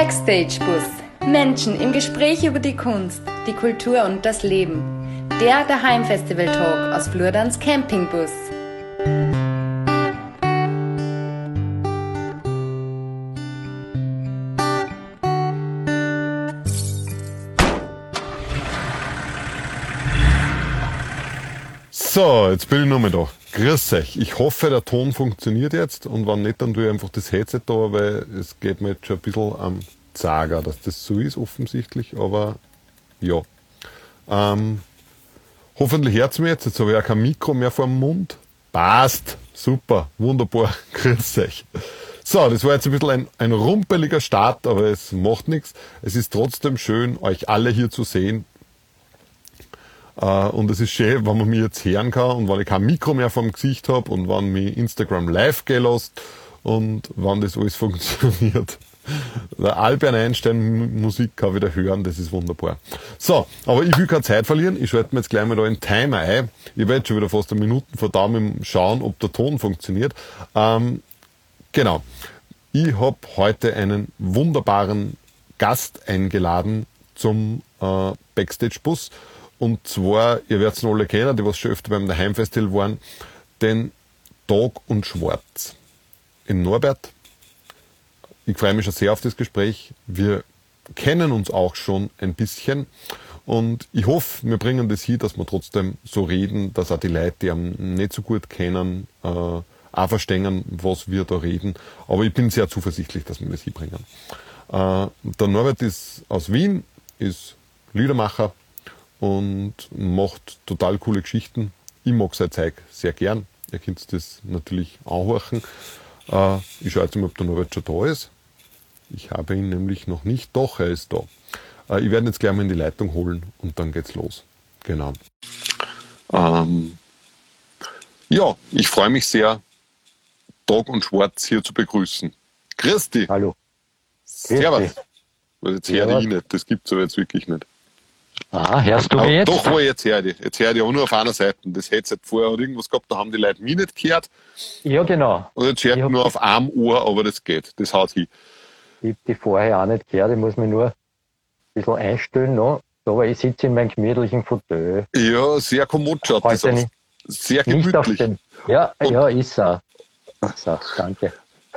Backstage Bus. Menschen im Gespräch über die Kunst, die Kultur und das Leben. Der Daheim Festival Talk aus Flurdans Campingbus. So, jetzt bin ich nur mal da. Grüß euch. Ich hoffe, der Ton funktioniert jetzt und wenn nicht, dann tue ich einfach das Headset da, weil es geht mir jetzt schon ein bisschen am Zager, dass das so ist, offensichtlich, aber ja. Ähm, hoffentlich hört es mir jetzt. Jetzt habe ich auch kein Mikro mehr vor dem Mund. Passt. Super. Wunderbar. Grüß euch. So, das war jetzt ein bisschen ein, ein rumpeliger Start, aber es macht nichts. Es ist trotzdem schön, euch alle hier zu sehen. Äh, und es ist schön, wenn man mich jetzt hören kann und wenn ich kein Mikro mehr vom Gesicht habe und wenn mich Instagram live gelost und wenn das alles funktioniert. Der Albert Einstein Musik kann wieder hören, das ist wunderbar. So, aber ich will keine Zeit verlieren. Ich schalte mir jetzt gleich mal da in Timer ein. Ich werde schon wieder fast eine Minute vor Daumen schauen, ob der Ton funktioniert. Ähm, genau. Ich habe heute einen wunderbaren Gast eingeladen zum äh, Backstage-Bus. Und zwar, ihr werdet es alle kennen, die was schon öfter beim Heimfestival waren, den Tag und Schwarz in Norbert. Ich freue mich schon sehr auf das Gespräch. Wir kennen uns auch schon ein bisschen. Und ich hoffe, wir bringen das hier, dass wir trotzdem so reden, dass auch die Leute, die ihn nicht so gut kennen, äh, auch verstehen, was wir da reden. Aber ich bin sehr zuversichtlich, dass wir das hier bringen. Äh, der Norbert ist aus Wien, ist Liedermacher, und macht total coole Geschichten. Ich mag sein Zeug sehr gern. Ihr könnt das natürlich anhören. Äh, ich schaue jetzt mal, ob der Norbert schon da ist. Ich habe ihn nämlich noch nicht. Doch, er ist da. Äh, ich werde ihn jetzt gleich mal in die Leitung holen und dann geht's los. Genau. Ähm, ja, ich freue mich sehr, Tag und Schwarz hier zu begrüßen. Christi. Hallo. Servus. Also jetzt höre ich nicht, das gibt es aber jetzt wirklich nicht. Ah, hörst du mich jetzt? Doch, wo ich jetzt höre ich. Jetzt höre ich auch nur auf einer Seite. Das Headset vorher hat irgendwas gehabt, da haben die Leute mich nicht gehört. Ja, genau. Und jetzt hört ich nur auf einem Ohr, aber das geht. Das haut hin. Ich habe die vorher auch nicht gehört. Ich muss mich nur ein bisschen einstellen noch. Aber ich sitze in meinem gemütlichen Fauteuil. Ja, sehr kommod schaut das aus. Sehr gemütlich. Den, ja, Und, ja, ist er. So, danke.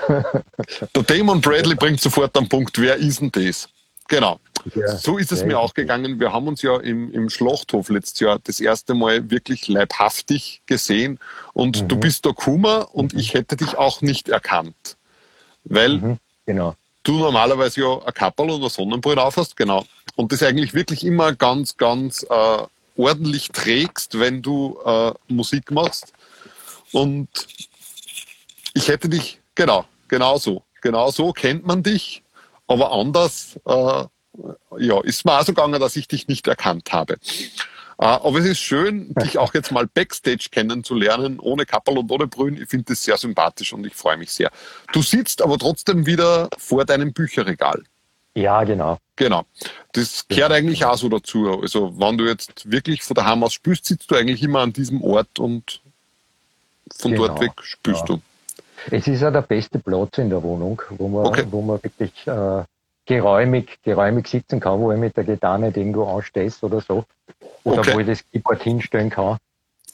Der Damon Bradley bringt sofort am Punkt, wer ist denn das? Genau. Ja, so ist es mir auch gegangen. Wir haben uns ja im, im Schlachthof letztes Jahr das erste Mal wirklich leibhaftig gesehen und mhm. du bist der Kuma und mhm. ich hätte dich auch nicht erkannt. Weil mhm. genau. du normalerweise ja ein Kappel und eine Sonnenbrille auf hast, genau. Und das eigentlich wirklich immer ganz, ganz äh, ordentlich trägst, wenn du äh, Musik machst. Und ich hätte dich, genau, genau so. Genau so kennt man dich aber anders äh, ja, ist mir auch so gegangen, dass ich dich nicht erkannt habe. Äh, aber es ist schön, dich auch jetzt mal Backstage kennenzulernen, ohne Kappel und ohne Brünn. Ich finde das sehr sympathisch und ich freue mich sehr. Du sitzt aber trotzdem wieder vor deinem Bücherregal. Ja, genau. Genau. Das gehört genau. eigentlich auch so dazu. Also, wenn du jetzt wirklich von daheim aus spürst, sitzt du eigentlich immer an diesem Ort und von genau. dort weg spürst ja. du. Es ist ja der beste Platz in der Wohnung, wo man, okay. wo man wirklich äh, geräumig, geräumig sitzen kann, wo ich mit der Gitarre nicht irgendwo anstehst oder so. Oder okay. wo ich das Keyboard hinstellen kann.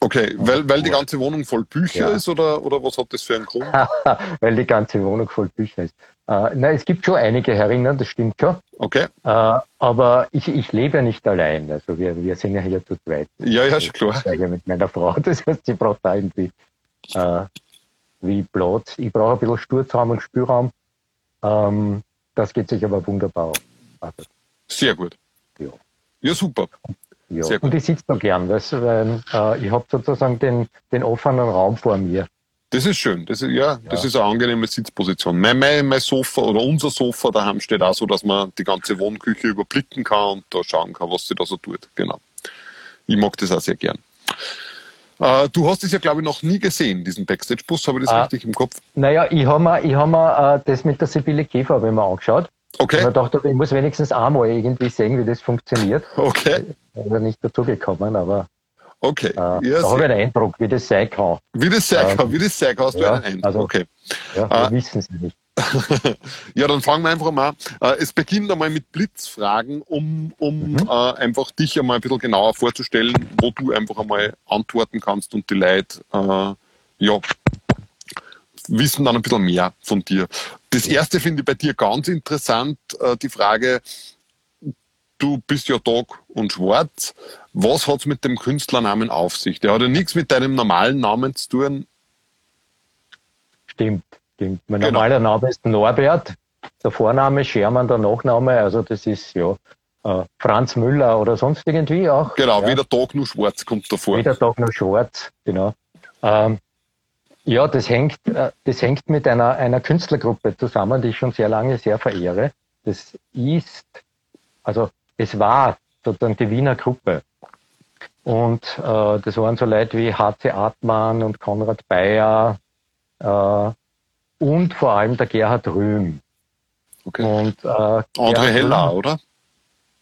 Okay, weil, weil die ganze Wohnung voll Bücher ja. ist oder, oder was hat das für einen Grund? weil die ganze Wohnung voll Bücher ist. Äh, nein, es gibt schon einige herinnen, das stimmt schon. Okay. Äh, aber ich, ich lebe ja nicht allein. Also wir, wir sind ja hier zu zweit. Ja, ja, schon klar. Ich ja mit meiner Frau. Das heißt, sie braucht da irgendwie äh, wie Platz. Ich brauche ein bisschen Sturzraum und Spürraum. Ähm, das geht sich aber wunderbar aus. Sehr gut. Ja, ja super. Ja. Sehr gut. Und ich sitze da gern, weißt, weil äh, ich habe sozusagen den, den offenen Raum vor mir. Das ist schön. Das ist, ja, ja. das ist eine angenehme Sitzposition. Mein, mein, mein Sofa oder unser Sofa daheim steht auch so, dass man die ganze Wohnküche überblicken kann und da schauen kann, was sie da so tut. Genau. Ich mag das auch sehr gern. Äh, du hast es ja, glaube ich, noch nie gesehen, diesen Backstage-Bus. Habe ich das ah, richtig im Kopf? Naja, ich habe mir, ich hab mir äh, das mit der Sibylle Käfer ich mir angeschaut. Okay. Und ich dachte, ich muss wenigstens einmal irgendwie sehen, wie das funktioniert. Okay. Ich bin nicht dazu gekommen, aber Okay. Äh, ja, da habe ich einen Eindruck, wie das sein kann. Wie das sein kann, wie das sein kann, hast du einen Eindruck. Also, okay. Ja, wir äh, wissen es nicht. Ja, dann fangen wir einfach mal an. Äh, es beginnt einmal mit Blitzfragen, um, um mhm. äh, einfach dich einmal ein bisschen genauer vorzustellen, wo du einfach einmal antworten kannst und die Leute äh, ja, wissen dann ein bisschen mehr von dir. Das erste finde ich bei dir ganz interessant, äh, die Frage, du bist ja Tag und Schwarz. Was hat es mit dem Künstlernamen auf sich? Der hat ja nichts mit deinem normalen Namen zu tun. Stimmt, stimmt. Mein genau. normaler Name ist Norbert, der Vorname Schermann, der Nachname, also das ist ja äh, Franz Müller oder sonst irgendwie auch. Genau, ja. wie der Tag nur schwarz kommt davor. Wie der Tag nur schwarz, genau. Ähm, ja, das hängt, äh, das hängt mit einer, einer Künstlergruppe zusammen, die ich schon sehr lange sehr verehre. Das ist, also es war sozusagen die Wiener Gruppe. Und äh, das waren so Leute wie H.C. Artmann und Konrad Bayer äh, und vor allem der Gerhard Rühm. Okay. Und, äh, André Heller, Rühm, oder?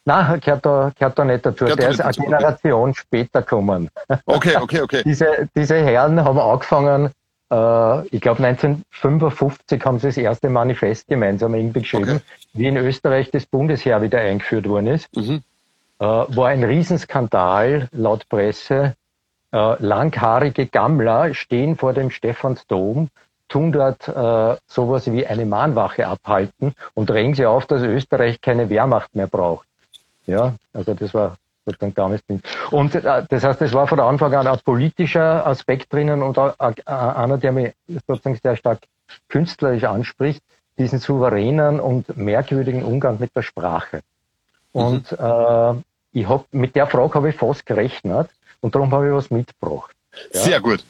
Nein, gehört da, gehört da nicht dazu. Gehört der ist eine dazu. Generation okay. später gekommen. Okay, okay, okay. diese, diese Herren haben angefangen, äh, ich glaube 1955 haben sie das erste Manifest gemeinsam irgendwie geschrieben, okay. wie in Österreich das Bundesheer wieder eingeführt worden ist. Mhm. Äh, war ein Riesenskandal laut Presse. Äh, langhaarige Gammler stehen vor dem Stephansdom, tun dort äh, sowas wie eine Mahnwache abhalten und drängen sie auf, dass Österreich keine Wehrmacht mehr braucht. Ja, also das war sozusagen damals Ding. Und äh, das heißt, es war von Anfang an ein politischer Aspekt drinnen und auch, äh, einer, der mich sozusagen sehr stark künstlerisch anspricht, diesen souveränen und merkwürdigen Umgang mit der Sprache. Und mhm. äh, ich hab, mit der Frage habe ich fast gerechnet und darum habe ich was mitgebracht. Ja? Sehr gut.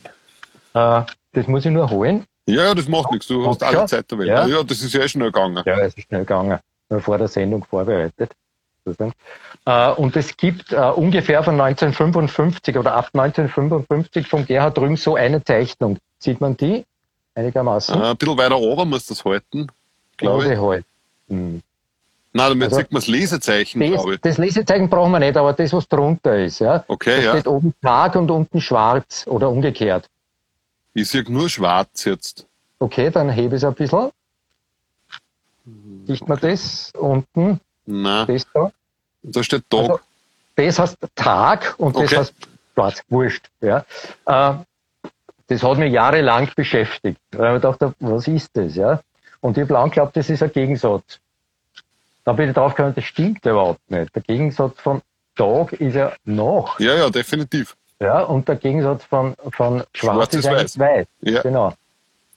Äh, das muss ich nur holen. Ja, das macht nichts. Du hast alle Zeit der Welt. Ja. ja, das ist ja schnell gegangen. Ja, es ist schnell gegangen. Vor der Sendung vorbereitet. Äh, und es gibt äh, ungefähr von 1955 oder ab 1955 von Gerhard Rühm so eine Zeichnung. Sieht man die einigermaßen? Äh, ein bisschen weiter oben muss das halten, glaube ich. Halt. Hm. Nein, damit also, sieht man das Lesezeichen, das, glaube ich. Das Lesezeichen brauchen wir nicht, aber das, was drunter ist. Ja? Okay, da ja. steht oben Tag und unten schwarz oder umgekehrt. Ich sehe nur schwarz jetzt. Okay, dann hebe ich es ein bisschen. Sieht man das unten? Nein. Das da? Da steht Tag. Also, das heißt Tag und das okay. heißt Schwarz, wurscht. Ja. Äh, das hat mich jahrelang beschäftigt. Weil ich dachte, was ist das? Ja? Und ich habe lang geglaubt, das ist ein Gegensatz. Da bin ich drauf gekommen, das stimmt überhaupt nicht. Der Gegensatz von Tag ist ja noch. Ja, ja, definitiv. Ja, und der Gegensatz von, von Schwarz, Schwarz ist, weiß. weiß. Ja. Genau.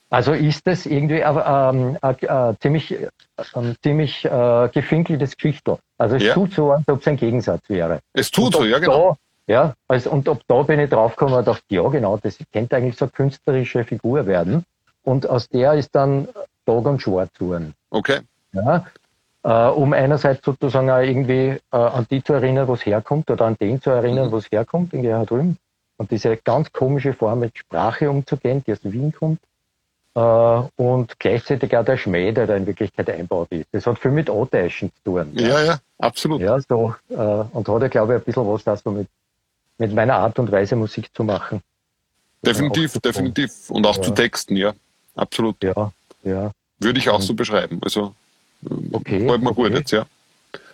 Also ist das irgendwie ähm, äh, äh, ziemlich, äh, ziemlich äh, gefinkeltes Geschichtel. Also es ja. tut so, als ob es ein Gegensatz wäre. Es tut so, ja genau. Da, ja, also, und ob da bin ich draufgekommen und dachte, ja genau, das könnte eigentlich so eine künstlerische Figur werden. Und aus der ist dann Tag und Schwarz geworden. Okay. Ja, um einerseits sozusagen auch irgendwie äh, an die zu erinnern, wo es herkommt, oder an den zu erinnern, mhm. wo es herkommt, in Gerhard Rühm. Und diese ganz komische Form mit Sprache umzugehen, die aus Wien kommt äh, und gleichzeitig auch der Schmäh, der da in Wirklichkeit einbaut ist. Das hat viel mit Antäuschen zu tun. Ja, ja, absolut. Ja, so, äh, und hat ja, glaube ich, ein bisschen was da so mit, mit meiner Art und Weise Musik zu machen. Definitiv, definitiv. Und auch ja. zu texten, ja. Absolut. Ja, ja. Würde ich auch so beschreiben. Also, okay, gefällt mir okay. gut jetzt, ja.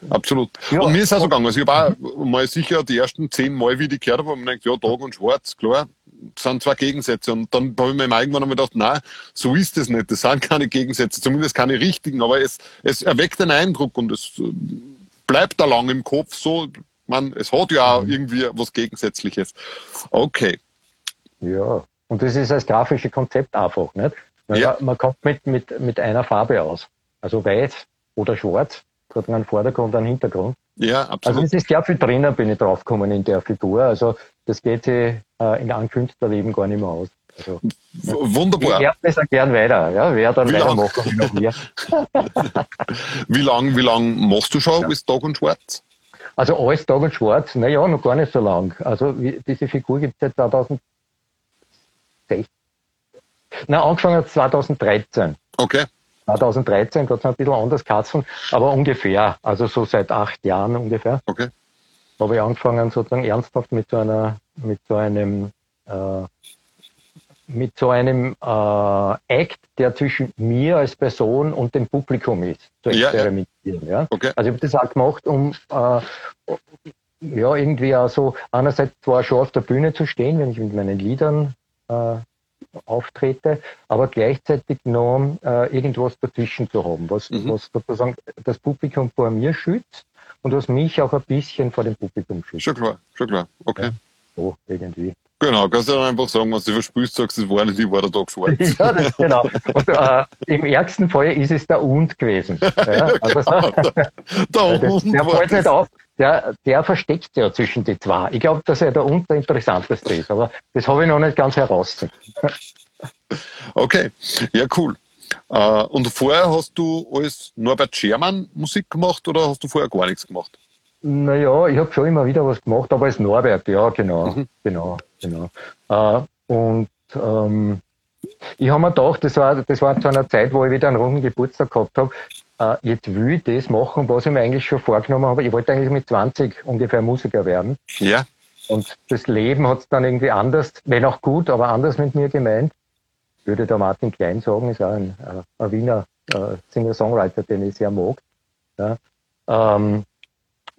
Absolut. Ja, und mir ist auch so gegangen. Also ich habe auch mal sicher die ersten zehn Mal, wie die gehört habe, man denkt, ja, Tag und Schwarz, klar, das sind zwei Gegensätze. Und dann habe ich mir irgendwann einmal gedacht, nein, so ist es nicht. Das sind keine Gegensätze, zumindest keine richtigen, aber es, es erweckt einen Eindruck und es äh, bleibt da lang im Kopf so. Man, es hat ja auch mhm. irgendwie was Gegensätzliches. Okay. Ja, und das ist das grafische Konzept einfach, nicht? Ja. Man kommt mit, mit, mit einer Farbe aus. Also weiß oder schwarz gerade einen Vordergrund, einen Hintergrund. Ja, absolut. Also es ist sehr viel drinnen, bin ich draufgekommen in der Figur. Also das geht sich äh, in einem Künstlerleben gar nicht mehr aus. Also, Wunderbar. Ich werde das auch gern weiter, ja, wer dann weitermachen will noch mehr. wie lange wie lang machst du schon ja. bis Tag und Schwarz? Also alles Tag und Schwarz, naja, noch gar nicht so lang. Also wie, diese Figur gibt es seit 2016. Na, angefangen hat 2013. Okay. 2013 hat es ein bisschen anders Katzen, aber ungefähr, also so seit acht Jahren ungefähr. Okay. Habe ich angefangen sozusagen ernsthaft mit so einer, mit so einem, äh, mit so einem äh, Act, der zwischen mir als Person und dem Publikum ist, zu experimentieren. Ja, ja. Okay. Also ich habe das auch gemacht, um äh, ja irgendwie auch so einerseits zwar schon auf der Bühne zu stehen, wenn ich mit meinen Liedern äh, auftrete, aber gleichzeitig noch äh, irgendwas dazwischen zu haben, was, mhm. was sozusagen das Publikum vor mir schützt und was mich auch ein bisschen vor dem Publikum schützt. Schon klar, schon klar, okay. Ja, so irgendwie. Genau, kannst du dann einfach sagen, was du verspürst, sagst, es war nicht, ich war der Tag schwarz. ja, das, genau. Und äh, im ärgsten Fall ist es der Und gewesen. Ja, also, genau, der, der Und der fällt nicht auf. Der, der versteckt ja zwischen die zwei. Ich glaube, dass er der Und der interessanteste ist, aber das habe ich noch nicht ganz heraus. okay, ja, cool. Uh, und vorher hast du als Norbert Schermann Musik gemacht oder hast du vorher gar nichts gemacht? Naja, ich habe schon immer wieder was gemacht, aber als Norbert, ja, genau, mhm. genau, genau. Äh, und ähm, ich habe mir gedacht, das war, das war zu einer Zeit, wo ich wieder einen runden Geburtstag gehabt habe, äh, jetzt will ich das machen, was ich mir eigentlich schon vorgenommen habe. Ich wollte eigentlich mit 20 ungefähr Musiker werden. Ja. Und das Leben hat es dann irgendwie anders, wenn auch gut, aber anders mit mir gemeint. Würde der Martin Klein sagen, ist auch ein, äh, ein Wiener äh, Singer-Songwriter, den ich sehr mag. Ja. Ähm,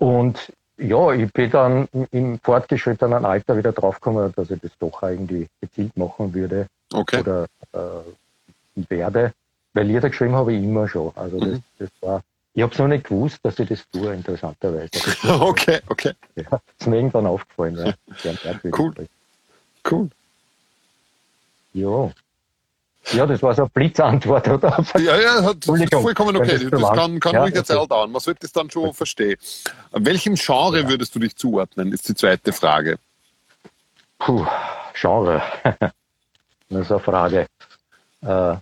und ja, ich bin dann im fortgeschrittenen Alter wieder draufgekommen, dass ich das doch eigentlich gezielt machen würde. Okay. Oder äh, werde. Weil Lieder geschrieben habe ich immer schon. Also das, mhm. das war, ich habe es noch nicht gewusst, dass ich das tue, interessanterweise. okay, okay. Ja, ist mir irgendwann aufgefallen. Ja. cool. Cool. Ja. Ja, das war so eine Blitzantwort, oder? Ja, ja, hat vollkommen okay. Das, das kann, kann ja, ruhig eine Zeit dauern. Man sollte es dann schon verstehen. Welchem Genre würdest du dich zuordnen, ist die zweite Frage. Puh, Genre. das ist eine Frage. Äh,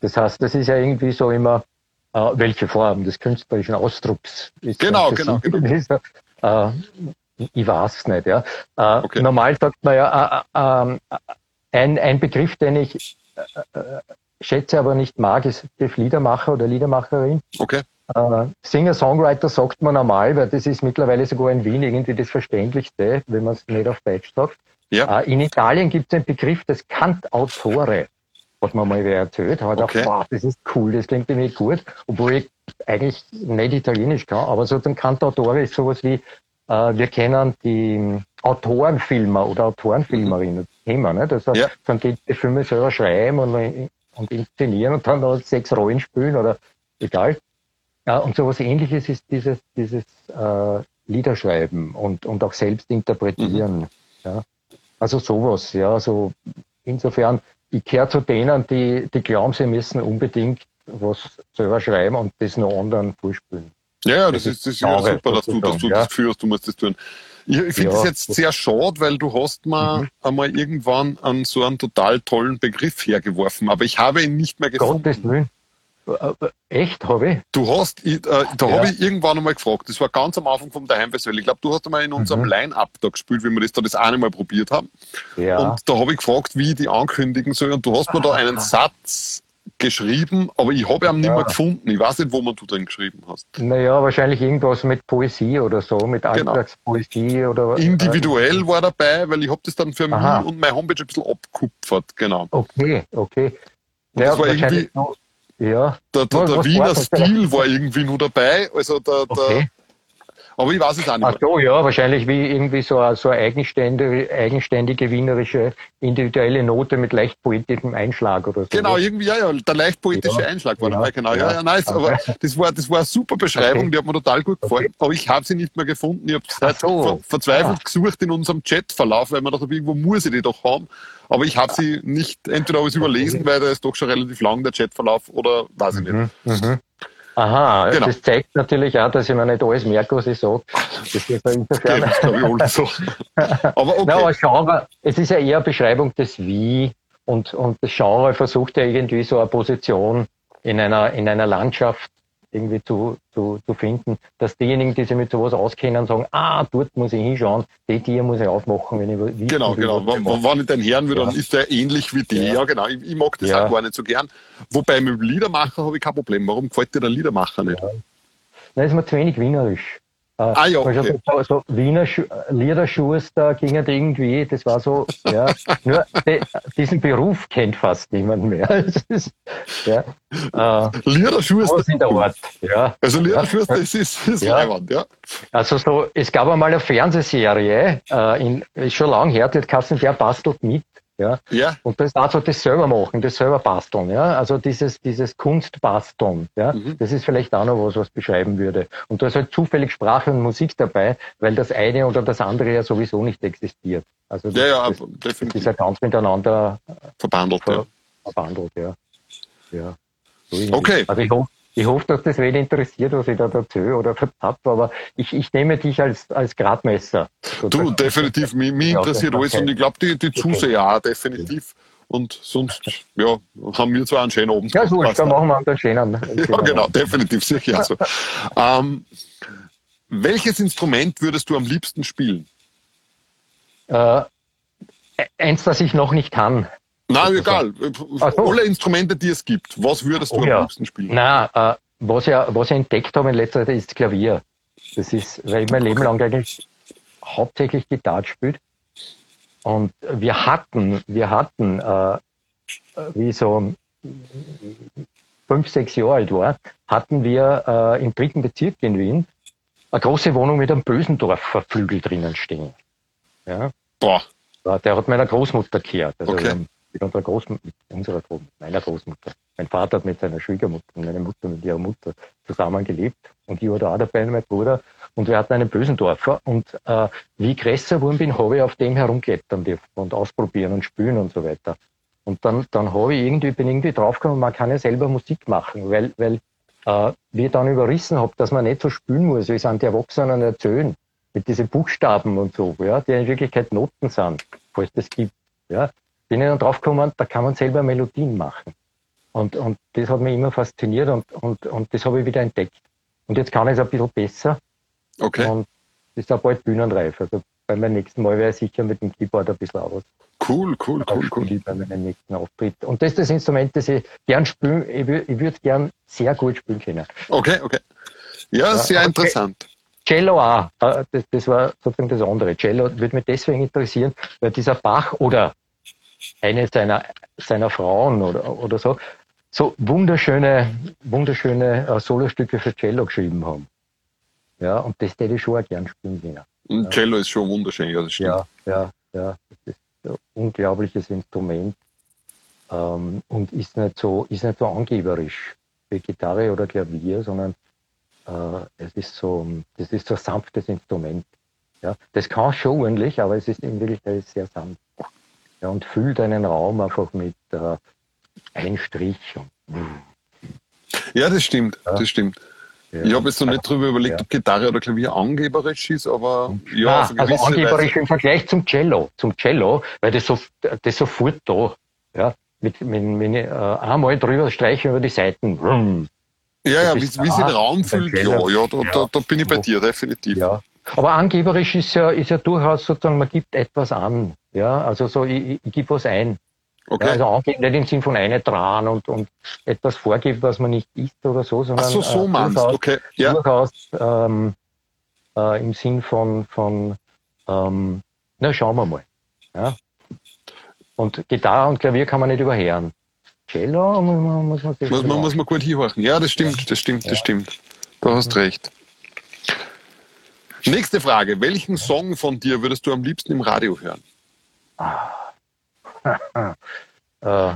das heißt, das ist ja irgendwie so immer, äh, welche Form des künstlerischen Ausdrucks ist. Genau, genau, genau. Äh, ich weiß es nicht, ja. Okay. Normal sagt man ja, ähm, ein, ein Begriff, den ich äh, äh, schätze, aber nicht mag, ist Begriff Liedermacher oder Liedermacherin. Okay. Äh, Singer-Songwriter sagt man normal, weil das ist mittlerweile sogar in Wien irgendwie das Verständlichste, wenn man es nicht auf Deutsch sagt. Ja. Äh, in Italien gibt es einen Begriff des Cantautore, hat man mal wer erzählt. Hat okay. Gedacht, wow, das ist cool, das klingt irgendwie gut, obwohl ich eigentlich nicht Italienisch kann, aber so ein Cantautore ist sowas wie, äh, wir kennen die Autorenfilmer oder Autorenfilmerinnen, mhm. Thema. Ne? Das heißt, ja. dann geht die Filme selber schreiben und, und inszenieren und dann noch sechs Rollen spielen oder egal. Ja, und sowas ähnliches ist dieses, dieses äh, Liederschreiben und, und auch selbst interpretieren. Mhm. Ja. Also sowas, ja. Also insofern, ich kehre zu denen, die, die glauben, sie müssen unbedingt was selber schreiben und das noch anderen vorspielen. Ja, ja, das, das ist, das ist ja super, dass du, dass du ja. das Gefühl hast, du musst das tun. Ich, ich finde ja. das jetzt sehr schade, weil du hast mal mhm. einmal irgendwann an so einen total tollen Begriff hergeworfen, aber ich habe ihn nicht mehr gefunden. Gottes Willen. Äh, äh, echt, habe ich? Du hast, ich, äh, da ja. habe ich irgendwann einmal gefragt, das war ganz am Anfang vom Daheimfestival. Ich glaube, du hast einmal in unserem mhm. Line-Up da gespielt, wie wir das da das eine Mal probiert haben. Ja. Und da habe ich gefragt, wie ich die ankündigen soll. Und du hast mir da einen Satz geschrieben, aber ich habe ihn ja. nicht mehr gefunden. Ich weiß nicht, wo man du drin geschrieben hast. Naja, wahrscheinlich irgendwas mit Poesie oder so, mit genau. Alltagspoesie oder Individuell äh, war dabei, weil ich habe das dann für Aha. mich und meine Homepage ein bisschen abkupfert, genau. Okay, okay. Ja, das war irgendwie, ja. Der, der, der Wiener Stil war irgendwie nur dabei, also der, okay. Aber ich weiß es auch nicht. Ach so, ja, wahrscheinlich wie irgendwie so eine, so eine eigenständige, eigenständige wienerische individuelle Note mit leicht poetischem Einschlag oder so. Genau, irgendwie, ja, ja, der leicht poetische ja, Einschlag war ja, dabei, genau. Ja, ja, nice. Aber das war, das war eine super Beschreibung, die hat mir total gut gefallen. Okay. Aber ich habe sie nicht mehr gefunden. Ich habe halt so. ver verzweifelt ah. gesucht in unserem Chatverlauf, weil man dachte, irgendwo muss ich die doch haben. Aber ich habe sie nicht, entweder habe ich überlesen, weil der ist doch schon relativ lang, der Chatverlauf, oder weiß ich nicht. Mhm. Mhm. Aha, genau. das zeigt natürlich auch, dass ich mir nicht alles merke, was ich sage. Das ist ja insofern. Okay, das so. Aber okay. No, Genre, es ist ja eher eine Beschreibung des Wie und, und das Genre versucht ja irgendwie so eine Position in einer, in einer Landschaft irgendwie zu, zu, zu finden, dass diejenigen, die sich mit sowas auskennen, sagen, ah, dort muss ich hinschauen, die Tier muss ich aufmachen, wenn ich wie Genau, genau. Wenn, ich den Herrn würde, ja. dann ist der ähnlich wie die. Ja, ja genau. Ich, ich, mag das ja. auch gar nicht so gern. Wobei mit dem Liedermacher habe ich kein Problem. Warum gefällt dir der Liedermacher nicht? Ja. Nein, ist mir zu wenig wienerisch. Äh, ah, ja, okay. so, so Wiener Schu Liederschuster gingen irgendwie, das war so, ja, nur de, diesen Beruf kennt fast niemand mehr. ist, ja, äh, Liederschuster. in der Ort, ja. Also Liederschuster ja. ist, ist, ist ja. Leiband, ja. Also so, es gab einmal eine Fernsehserie, äh, in, ist schon lang her, die hat der bastelt mit. Ja? ja. Und das also das selber machen, das selber basteln, ja. Also dieses, dieses Kunstbasteln, ja. Mhm. Das ist vielleicht auch noch was, was beschreiben würde. Und da ist halt zufällig Sprache und Musik dabei, weil das eine oder das andere ja sowieso nicht existiert. Also das, ja, ja, das, definitiv. Das ist ja ganz miteinander verbandelt, ver, ja. Verbandelt, ja. ja. So okay. Also ich hoffe, ich hoffe, dass das wen interessiert, was ich da erzähle oder verpapp, aber ich, ich nehme dich als, als Gradmesser. Du, definitiv, mich, mich interessiert alles und ich glaube, die, die Zuseher auch, definitiv. Und sonst, ja, haben wir zwar einen schönen Abend. Ja, so, dann machen wir einen schönen. Einen ja, genau, definitiv, sicher. Also. ähm, welches Instrument würdest du am liebsten spielen? Äh, eins, das ich noch nicht kann. Nein, egal. So. Alle Instrumente, die es gibt, was würdest du oh, am ja. liebsten spielen? Nein, äh, was, ja, was ich entdeckt habe in letzter Zeit ist Klavier. Das ist, weil ich mein Leben lang eigentlich hauptsächlich Gitarre spielt. Und wir hatten, wir hatten, äh, wie so fünf, sechs Jahre alt war, hatten wir äh, im dritten Bezirk in Wien eine große Wohnung mit einem Bösendorfer Flügel drinnen stehen. Ja. Boah. Der hat meiner Großmutter gehört. Also okay mit unserer Großmutter, mit unserer Großmutter, meiner Großmutter. Mein Vater hat mit seiner Schwiegermutter und meine Mutter mit ihrer Mutter zusammen gelebt. Und ich war da auch dabei, mein Bruder. Und wir hatten einen bösen Dorfer. Und äh, wie ich größer geworden bin, habe ich auf dem herumklettern dürfen und ausprobieren und spielen und so weiter. Und dann, dann habe ich irgendwie, bin irgendwie draufgekommen, man kann ja selber Musik machen, weil, weil äh, wie ich dann überrissen habe, dass man nicht so spielen muss, wie es an die Erwachsenen erzählen, mit diesen Buchstaben und so, ja, die in Wirklichkeit Noten sind, falls das gibt. Ja, bin ich dann draufgekommen, da kann man selber Melodien machen. Und, und das hat mich immer fasziniert und, und, und das habe ich wieder entdeckt. Und jetzt kann ich es ein bisschen besser. Okay. Und ist auch bald bühnenreif. Also bei meinem nächsten Mal werde ich sicher mit dem Keyboard ein bisschen aus. Cool, cool, cool, cool. Bei meinem nächsten Auftritt. Und das ist das Instrument, das ich gern spielen, ich, ich würde gern sehr gut spielen können. Okay, okay. Ja, ja sehr interessant. Cello auch, äh, das, das war sozusagen das andere. Cello würde mich deswegen interessieren, weil dieser Bach oder eine seiner, seiner Frauen oder, oder so, so wunderschöne, wunderschöne äh, Solostücke für Cello geschrieben haben. Ja, und das hätte ich schon auch gern spielen können. Und Cello ist schon wunderschön, ja, das stimmt. Ja, ja, ja. Das ist ein unglaubliches Instrument. Ähm, und ist nicht so, ist nicht so angeberisch wie Gitarre oder Klavier, sondern äh, es ist so, das ist so ein sanftes Instrument. Ja, das kann schon ordentlich, aber es ist in Wirklichkeit sehr sanft ja, und füllt einen Raum einfach mit äh, einem Strich. ja, das stimmt, ja. das stimmt. Ja. Ich habe jetzt noch nicht darüber überlegt, ob Gitarre oder Klavier angeberisch ist, aber ja, Nein, also angeberisch Weise. im Vergleich zum Cello, zum Cello, weil das so, das sofort da, ja, mit, mit, mit äh, einmal drüber streichen über die Seiten. Rum. Ja, ja, wie, wie sie den Raum füllt, ja, ja, da, da, da, bin ich bei dir, definitiv. Ja, aber angeberisch ist ja, ist ja durchaus sozusagen, man gibt etwas an. Ja, also so, ich, ich gebe was ein. Okay. Ja, also angeben nicht im Sinn von eine dran und, und etwas vorgeben, was man nicht isst oder so, sondern Ach so, so äh, meinst durchaus, okay. ja. durchaus ähm, äh, im Sinn von, von ähm, na schauen wir mal. Ja. Und Gitarre und Klavier kann man nicht überhören. Cello muss man, muss man, muss man, muss man gut hinhorchen. Ja, das stimmt, das stimmt, das stimmt. Du hast mhm. recht. Nächste Frage. Welchen Song von dir würdest du am liebsten im Radio hören? äh,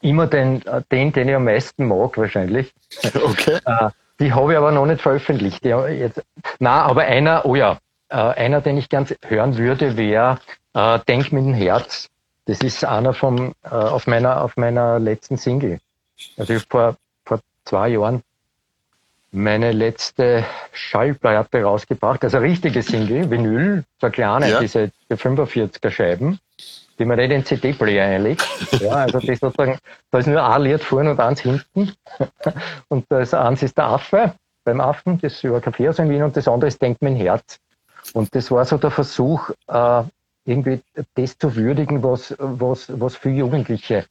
immer den, äh, den, den ich am meisten mag, wahrscheinlich. Okay. Äh, die habe ich aber noch nicht veröffentlicht. Jetzt, na, aber einer, oh ja, äh, einer, den ich gern hören würde, wäre äh, Denk mit dem Herz. Das ist einer vom, äh, auf meiner, auf meiner letzten Single. Also vor, vor zwei Jahren meine letzte Schallplatte rausgebracht, also richtige Single, Vinyl, so kleine, ja. diese 45er Scheiben, die man nicht in den CD-Player einlegt. Ja, also das sozusagen, da ist nur ein Lied vorne und eins hinten. Und das eins ist der Affe, beim Affen, das über Kaffee in Wien, und das andere ist Denkt mein Herz. Und das war so der Versuch, äh, irgendwie das zu würdigen, was, was, was viele Jugendliche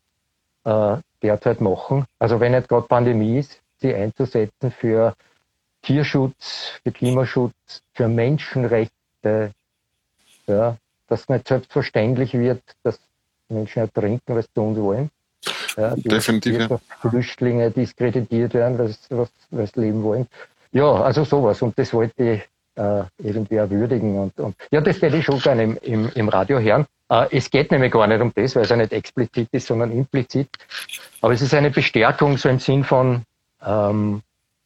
äh, derzeit machen. Also wenn nicht gerade Pandemie ist, sie einzusetzen für Tierschutz, für Klimaschutz, für Menschenrechte, ja, dass nicht selbstverständlich wird, dass Menschen ertrinken, was sie tun wollen. Ja, Definitiv. Ja. Flüchtlinge diskreditiert werden, weil sie, weil sie leben wollen. Ja, also sowas. Und das wollte ich äh, irgendwie erwürdigen. Und, und ja, das werde ich schon gerne im, im, im Radio hören. Äh, es geht nämlich gar nicht um das, weil es ja nicht explizit ist, sondern implizit. Aber es ist eine Bestärkung so im Sinn von, ähm,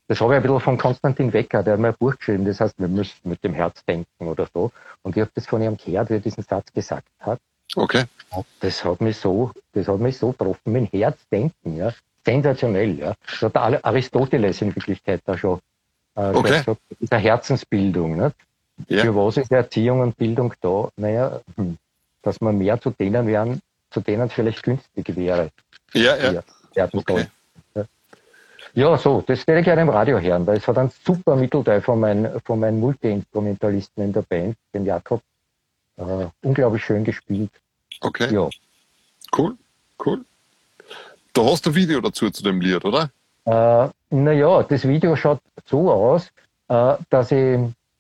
das habe ich ein bisschen von Konstantin Wecker, der hat mir ein Buch geschrieben, das heißt, wir müssen mit dem Herz denken oder so. Und ich habe das von ihm gehört, wie er diesen Satz gesagt hat. Okay. Das hat mich so, das hat mich so getroffen. Mein Herz denken, ja. Sensationell, ja. Das hat Aristoteles in Wirklichkeit da schon äh, okay. gesagt, dieser Herzensbildung, ne? Ja. Für was ist Erziehung und Bildung da? Naja, hm, dass man mehr zu denen werden, zu denen es vielleicht günstig wäre. Ja, ja. ja okay. Ja, so, das werde ich gerne im Radio hören, weil es hat einen super Mittelteil von meinen, von meinen Multi-Instrumentalisten in der Band, den Jakob, äh, unglaublich schön gespielt. Okay. Ja. Cool, cool. Du hast ein Video dazu zu dem Lied, oder? Äh, naja, das Video schaut so aus, äh, dass ich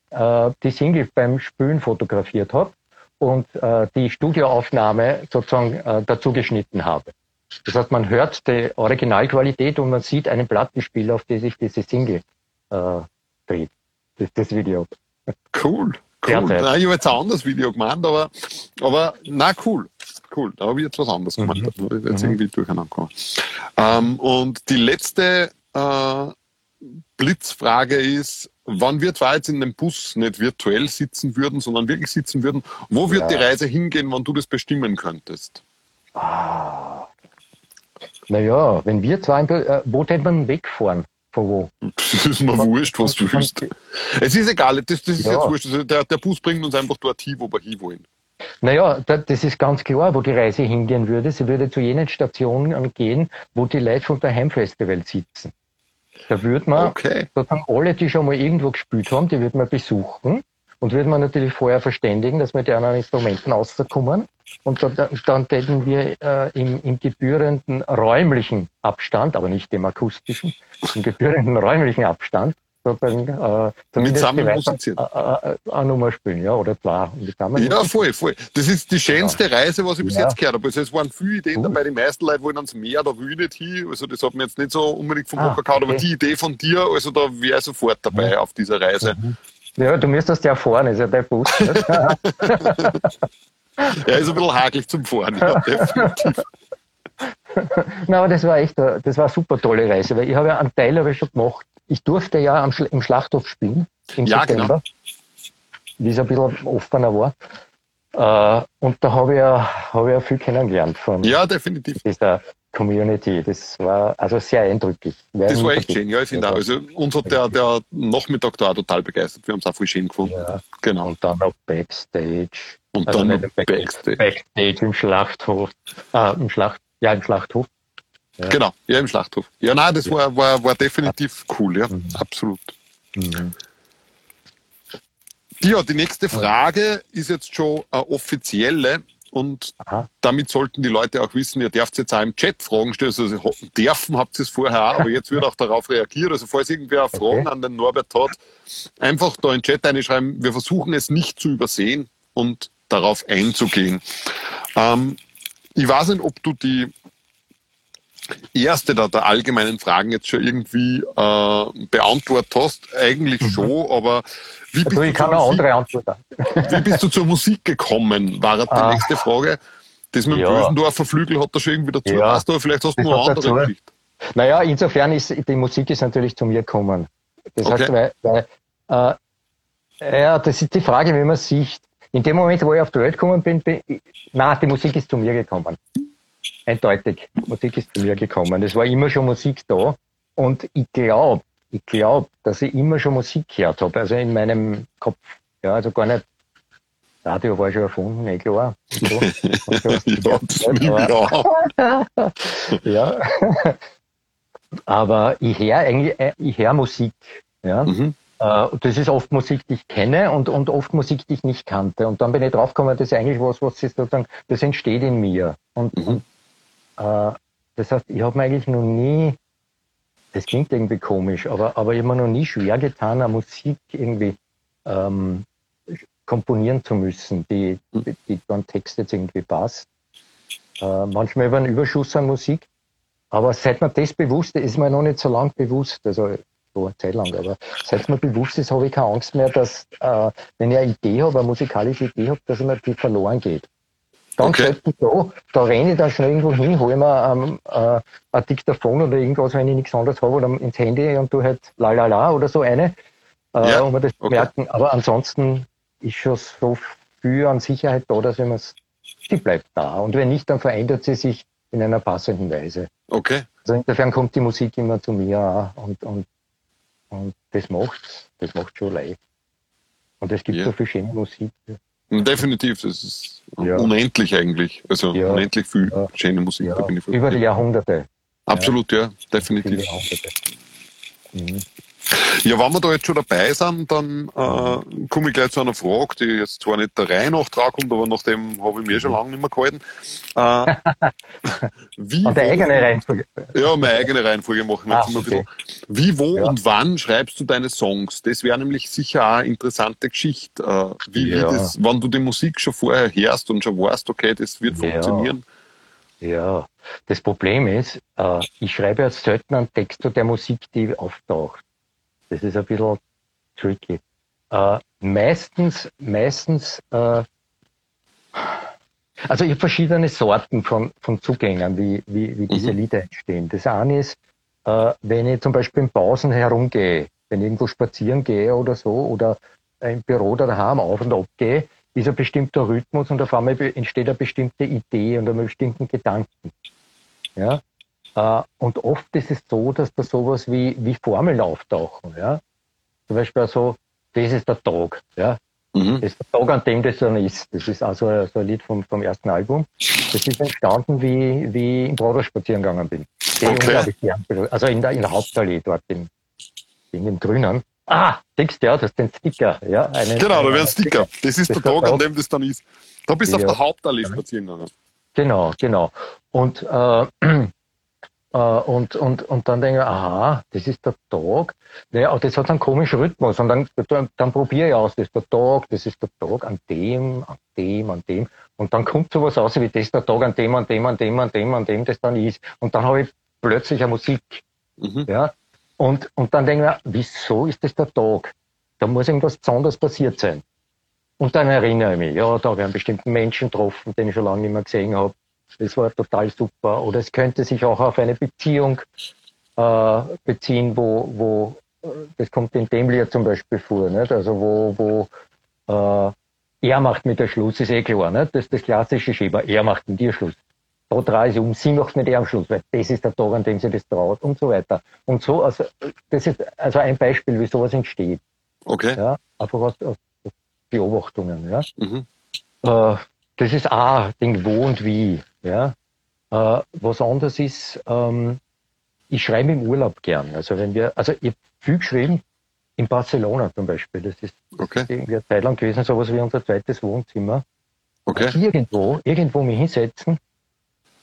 äh, die Single beim Spülen fotografiert habe und äh, die Studioaufnahme sozusagen äh, dazu geschnitten habe. Das heißt, man hört die Originalqualität und man sieht einen Plattenspieler, auf dem sich diese Single äh, dreht. Das ist das Video. Cool. Cool. Nein, ich habe jetzt ein anderes Video gemacht, aber, aber na cool. Cool. Da habe ich jetzt was anderes gemacht. Mhm. Da habe ich jetzt mhm. irgendwie durcheinander gekommen. Ähm, und die letzte äh, Blitzfrage ist, wann wir zwar jetzt in dem Bus nicht virtuell sitzen würden, sondern wirklich sitzen würden, wo wird ja. die Reise hingehen, wann du das bestimmen könntest? Ah. Naja, wenn wir zwei, äh, wo denn man wegfahren? Von wo? Das ist mir wurscht, was du willst. Es ist egal, das, das ist ja. jetzt wurscht. Also der, der Bus bringt uns einfach dort hin, wo wir hinwollen. Naja, das ist ganz klar, wo die Reise hingehen würde. Sie würde zu jenen Stationen gehen, wo die Leute vom Daheimfestival sitzen. Da würde man okay. sozusagen alle, die schon mal irgendwo gespielt haben, die würde man besuchen und würde man natürlich vorher verständigen, dass wir die anderen Instrumenten rauskommen. Und dann, dann täten wir äh, im, im gebührenden räumlichen Abstand, aber nicht dem akustischen, im gebührenden räumlichen Abstand sozusagen äh. Äh, äh, eine Nummer spielen, ja, oder zwei. Ja, voll, voll. Das ist die schönste ja. Reise, was ich bis ja. jetzt gehört habe. Also es waren viele Ideen dabei, die meisten Leute wollen ans Meer, da will ich nicht hin. Also das hat mir jetzt nicht so unbedingt vom ah, gehauen, okay. aber die Idee von dir, also da wäre ich sofort dabei ja. auf dieser Reise. Mhm. Ja, du müsstest ja fahren, ist ja dein Bus. Er ist ein bisschen hagelig zum Fahren, ja, definitiv. Nein, aber das war echt, das war eine super tolle Reise, weil ich habe ja einen Teil habe ich schon gemacht. Ich durfte ja am, im Schlachthof spielen im ja, September, genau. wie es ein bisschen offener war. Uh, und da habe ich, ja, hab ich ja viel kennengelernt von ja, definitiv. dieser Community. Das war also sehr eindrücklich. Das war echt schön, ja, ich finde auch. Also uns hat der, der Nachmittag da auch total begeistert. Wir haben es auch voll schön gefunden. Ja. Genau. Und dann noch Backstage. Und also dann Backstage. Backstage im Schlachthof. Äh, im Schlacht, ja, im Schlachthof. Ja. Genau, ja, im Schlachthof. Ja, nein, das war, war, war definitiv cool, ja, mhm. absolut. Mhm. Ja, die nächste Frage ist jetzt schon eine offizielle und Aha. damit sollten die Leute auch wissen, ihr dürft jetzt auch im Chat Fragen stellen. Also dürfen habt ihr es vorher auch, aber jetzt wird auch darauf reagiert. Also falls irgendwer Fragen okay. an den Norbert hat, einfach da in den Chat reinschreiben. Wir versuchen es nicht zu übersehen und darauf einzugehen. Ähm, ich weiß nicht, ob du die erste der, der allgemeinen Fragen jetzt schon irgendwie äh, beantwortet hast. Eigentlich mhm. schon, aber wie bist, also ich kann eine andere Antwort wie bist du zur Musik gekommen? War die ah. nächste Frage. Das mit dem ja. Bösendorfer Flügel hat da schon irgendwie dazu. Ja. Hast du, vielleicht hast du noch eine andere Geschichte. Naja, insofern ist die Musik ist natürlich zu mir gekommen. Das okay. heißt, weil, weil äh, ja, das ist die Frage, wie man sieht. In dem Moment, wo ich auf die Welt gekommen bin, bin ich, na, die Musik ist zu mir gekommen. Eindeutig. Musik ist zu mir gekommen. Es war immer schon Musik da. Und ich glaube, ich glaube, dass ich immer schon Musik gehört habe. Also in meinem Kopf. Ja, also gar nicht. Radio war schon erfunden, eh klar. So. ja, ja. Aber ich höre eigentlich, äh, ich höre Musik. Ja. Mhm. Äh, das ist oft Musik, die ich kenne und, und oft Musik, die ich nicht kannte. Und dann bin ich draufgekommen, das ist eigentlich was, was ist sozusagen, das entsteht in mir. Und, mhm. und das heißt, ich habe mir eigentlich noch nie das klingt irgendwie komisch, aber, aber ich habe mir noch nie schwer getan, eine Musik irgendwie ähm, komponieren zu müssen, die, die, dann Text jetzt irgendwie passt. Äh, manchmal über einen Überschuss an Musik. Aber seit mir das bewusst ist, ist mir noch nicht so lang bewusst, also so eine Zeit lang, aber seit mir bewusst ist, habe ich keine Angst mehr, dass, äh, wenn ich eine Idee habe, eine musikalische Idee habe, dass mir die verloren geht. Ganz okay. selten so, da renne ich dann schnell irgendwo hin, hole mir ähm, äh, ein Diktaphon oder irgendwas, wenn ich nichts anderes habe, oder ins Handy und tu halt la la la oder so eine, äh, ja, um mir das okay. merken. Aber ansonsten ist schon so viel an Sicherheit da, dass wenn man es, die bleibt da. Und wenn nicht, dann verändert sie sich in einer passenden Weise. Okay. Also insofern kommt die Musik immer zu mir und, und, und das macht das macht schon leid. Und es gibt ja. so viel schöne Musik. Definitiv, das ist ja. unendlich eigentlich. Also ja. unendlich viel ja. schöne Musik. Da Über die Jahrhunderte. Absolut, ja, definitiv. Mhm. Ja, wenn wir da jetzt schon dabei sind, dann äh, komme ich gleich zu einer Frage, die jetzt zwar nicht der Reihe nach dran kommt, aber nach dem habe ich mir schon lange nicht mehr gehalten. Äh, wie, und der eigene Reihenfolge? Ja, meine eigene Reihenfolge machen wir ah, jetzt okay. Wie, wo ja. und wann schreibst du deine Songs? Das wäre nämlich sicher auch eine interessante Geschichte. Äh, wie, ja. wie das, wenn du die Musik schon vorher hörst und schon weißt, okay, das wird ja. funktionieren. Ja, das Problem ist, äh, ich schreibe jetzt selten einen Text zu der Musik, die auftaucht. Das ist ein bisschen tricky. Äh, meistens, meistens, also ich habe verschiedene Sorten von, von Zugängen, wie, wie, wie diese mhm. Lieder entstehen. Das eine ist, äh, wenn ich zum Beispiel in Pausen herumgehe, wenn ich irgendwo spazieren gehe oder so, oder im Büro oder daheim auf und ab gehe, ist ein bestimmter Rhythmus und auf einmal entsteht eine bestimmte Idee und einen bestimmten Gedanken. Ja? Äh, und oft ist es so, dass da sowas wie, wie Formeln auftauchen. Ja? Zum Beispiel so, das ist der Tag. Ja? Mhm. Das ist der Tag, an dem das dann ist. Das ist also so ein Lied vom, vom ersten Album. Das ist entstanden, wie, wie ich im Broder spazieren gegangen bin. Okay. Also in der, in der Hauptallee dort in, in dem Grünen. Ah, Text, ja, das ist ein Sticker. Ja, einen, genau, da wäre ein Sticker. Das ist das der Tag, an dem das dann ist. Da bist du ja. auf der Hauptallee spazieren gegangen. Genau, genau. Und äh, und, und, und dann denke ich, aha, das ist der Tag. Naja, das hat einen komischen Rhythmus. Und dann, dann, dann probiere ich aus, das ist der Tag, das ist der Tag an dem, an dem, an dem. Und dann kommt sowas aus, wie das ist der Tag an dem, an dem, an dem, an dem, an dem das dann ist. Und dann habe ich plötzlich eine Musik. Mhm. Ja? Und, und dann denke ich, wieso ist das der Tag? Da muss irgendwas besonders passiert sein. Und dann erinnere ich mich, ja, da habe ich einen bestimmten Menschen getroffen, den ich schon lange nicht mehr gesehen habe. Das war total super. Oder es könnte sich auch auf eine Beziehung äh, beziehen, wo, wo das kommt in dem Lied zum Beispiel vor, nicht? also wo, wo äh, er macht mit der Schluss, ist eh klar, nicht? das ist das klassische Schema, er macht mit dir Schluss. Da drehe ich um, sie macht mit er am Schluss, weil das ist der Tag, an dem sie das traut und so weiter. Und so, also das ist also ein Beispiel, wie sowas entsteht. Okay. Ja, einfach aus, aus Beobachtungen. Ja. Mhm. Äh, das ist A, Ding, wo und wie. Ja? Äh, was anderes ist, ähm, ich schreibe im Urlaub gern. Also wenn wir, also ich habe viel geschrieben in Barcelona zum Beispiel. Das ist okay. irgendwie eine Zeit lang gewesen, sowas wie unser zweites Wohnzimmer. Okay. Irgendwo, irgendwo mich hinsetzen,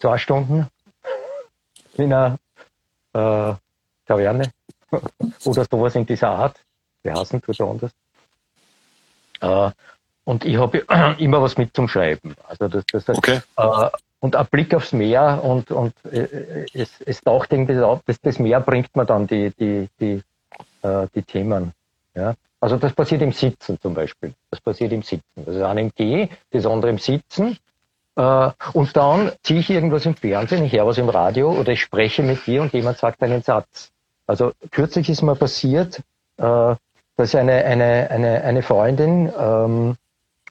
zwei Stunden in einer äh, Taverne oder sowas in dieser Art. Wir hassen tut anders. Äh, und ich habe immer was mit zum Schreiben. Also das, das okay. äh, und ein Blick aufs Meer und, und äh, es, es taucht irgendwie auf, das, das Meer bringt mir dann die, die, die, äh, die Themen. Ja? Also das passiert im Sitzen zum Beispiel. Das passiert im Sitzen. Das ist eine im Geh, das andere im Sitzen. Äh, und dann ziehe ich irgendwas im Fernsehen, ich höre was im Radio oder ich spreche mit dir und jemand sagt einen Satz. Also kürzlich ist mir passiert, äh, dass eine, eine, eine, eine Freundin ähm,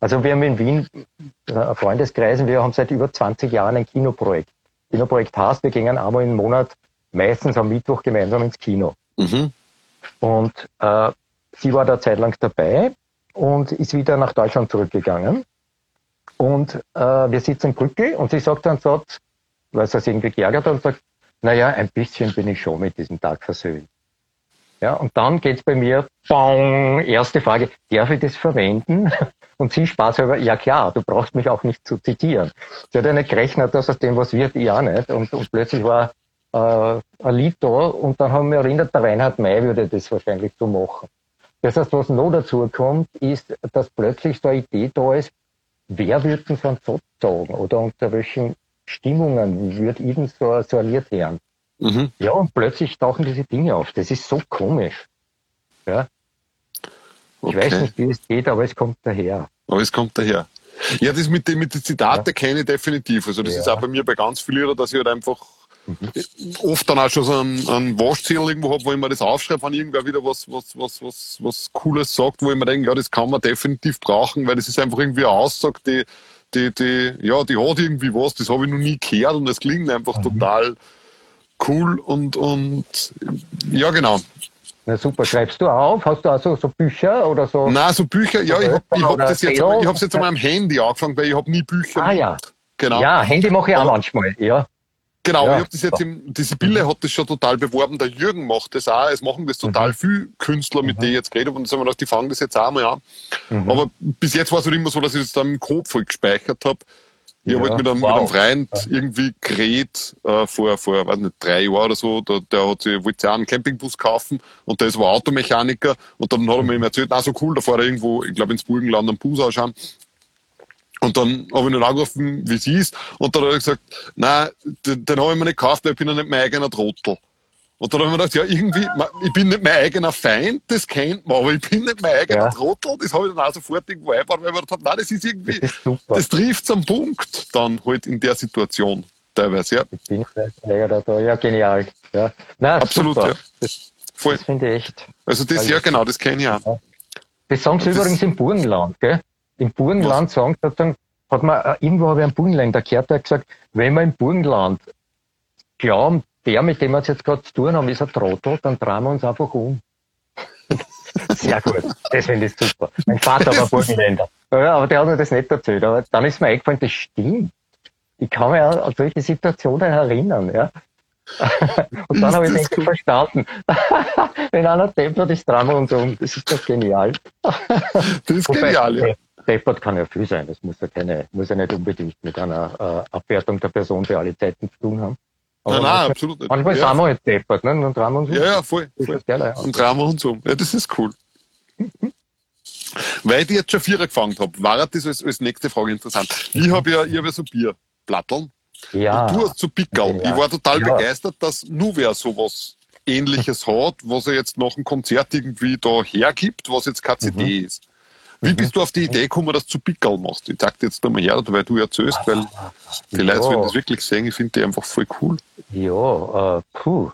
also wir haben in Wien äh, Freundeskreisen, wir haben seit über 20 Jahren ein Kinoprojekt. Kinoprojekt heißt, wir gehen einmal im Monat, meistens am Mittwoch gemeinsam ins Kino. Mhm. Und äh, sie war da zeitlang dabei und ist wieder nach Deutschland zurückgegangen. Und äh, wir sitzen in Brücke und sie sagt dann so, weil sie das irgendwie geärgert hat und sagt, naja, ein bisschen bin ich schon mit diesem Tag versöhnt. Ja, und dann geht's bei mir, bong, erste Frage, darf ich das verwenden? Und sie spaßhalber, ja klar, du brauchst mich auch nicht zu zitieren. Sie hat ja nicht gerechnet, dass aus dem was wird, ich auch nicht. Und, und plötzlich war äh, ein Lied da und dann haben wir erinnert, der Reinhard May würde das wahrscheinlich so machen. Das heißt, was noch dazu kommt, ist, dass plötzlich so eine Idee da ist, wer würde denn so einen Satz sagen oder unter welchen Stimmungen würde eben so, so ein Lied hören. Mhm. Ja, und plötzlich tauchen diese Dinge auf. Das ist so komisch. Ja. Ich okay. weiß nicht, wie es geht, aber es kommt daher. Aber es kommt daher. Ja, das mit den, mit den Zitate ja. kenne ich definitiv. Also das ja. ist auch bei mir bei ganz vielen, dass ich halt einfach mhm. oft dann auch schon so einen, einen Waschzettel irgendwo habe, wo ich mir das aufschreibe, wenn irgendwer wieder was, was, was, was, was Cooles sagt, wo ich mir denke, ja, das kann man definitiv brauchen, weil das ist einfach irgendwie eine Aussage, die, die, die, ja, die hat irgendwie was, das habe ich noch nie gehört und das klingt einfach mhm. total cool und, und ja, genau. Na super, schreibst du auf? Hast du also so Bücher oder so? Nein, so Bücher, ja, ich habe ich hab das jetzt, ich hab's jetzt an meinem Handy angefangen, weil ich habe nie Bücher. Ah ja. Genau. Ja, Handy mache ich auch manchmal, ja. Genau, ja. ich habe das jetzt im, die Sibylle hat das schon total beworben, der Jürgen macht das auch, es machen das total mhm. viele Künstler, mit mhm. denen ich jetzt geredet habe, und haben wir gedacht, die fangen das jetzt auch mal an. Mhm. Aber bis jetzt war es halt immer so, dass ich das dann im Kopf voll gespeichert habe. Ich ja, habe halt mit einem, wow. mit einem Freund irgendwie geredet, äh, vor, vor, weiß nicht, drei Jahren oder so, der, der hat sich, wollte sich auch einen Campingbus kaufen und der ist war Automechaniker und dann hat er mir ihm erzählt, na so cool, da fährt er irgendwo, ich glaube ins Burgenland am Bus ausschauen und dann habe ich ihn angerufen, wie sie ist. Und dann hat er gesagt, nein, den, den habe ich mir nicht gekauft, weil ich bin ja nicht mein eigener Trottel. Und dann habe ich mir gedacht, ja, irgendwie, ich bin nicht mein eigener Feind, das kennt man, aber ich bin nicht mein eigener ja. Trottel. Das habe ich dann auch sofort irgendwo eingebaut, weil ich mir gedacht habe, nein, das ist irgendwie, das, das trifft am Punkt dann halt in der Situation teilweise, ja. Ich bin da, da, ja, genial. Ja. Nein, Absolut, super. ja. Das, das finde ich echt. Also das, ja genau, das kenne ich auch. Das sagen sie übrigens im Burgenland, gell? Im Burgenland Was? sagen sozusagen, hat man, äh, irgendwo habe ich einen Burgenländer gehört, der hat gesagt, wenn wir im Burgenland glauben, der, mit dem wir es jetzt gerade zu tun haben, ist ein Trottel, dann drehen wir uns einfach um. Sehr gut. Das finde ich super. Mein Vater war Burgenländer. Ja, aber der hat mir das nicht erzählt. Aber dann ist mir eingefallen, das stimmt. Ich kann mich an solche Situationen erinnern, ja. Und dann habe ich nicht verstanden. Wenn einer deppert ist, drehen wir uns um. Das ist doch genial. Das ist genial, ja. Deppert kann ja viel sein. Das muss ja keine, muss ja nicht unbedingt mit einer äh, Abwertung der Person für alle Zeiten zu tun haben. Aber nein, nein, manchmal, absolut nicht. Manchmal ja, sind wir halt deppert, ne? Dann drehen wir uns um. Ja, ja, voll. voll. Geil, Dann drehen wir uns um. Ja, das ist cool. Weil ich jetzt schon Vierer gefangen habe, war das als, als nächste Frage interessant. Ich habe ja, ich hab ja so Bierplatteln. Ja. Und du hast so Pickel. Ja. Ich war total ja. begeistert, dass Nuvia sowas ähnliches hat, was er jetzt nach dem Konzert irgendwie da hergibt, was jetzt KCD mhm. ist. Wie bist du auf die Idee gekommen, dass du Pickel machst? Ich sag dir jetzt einmal her, weil du erzählst, weil die ja. Leute werden das wirklich sehen. Ich finde die einfach voll cool. Ja, äh, puh.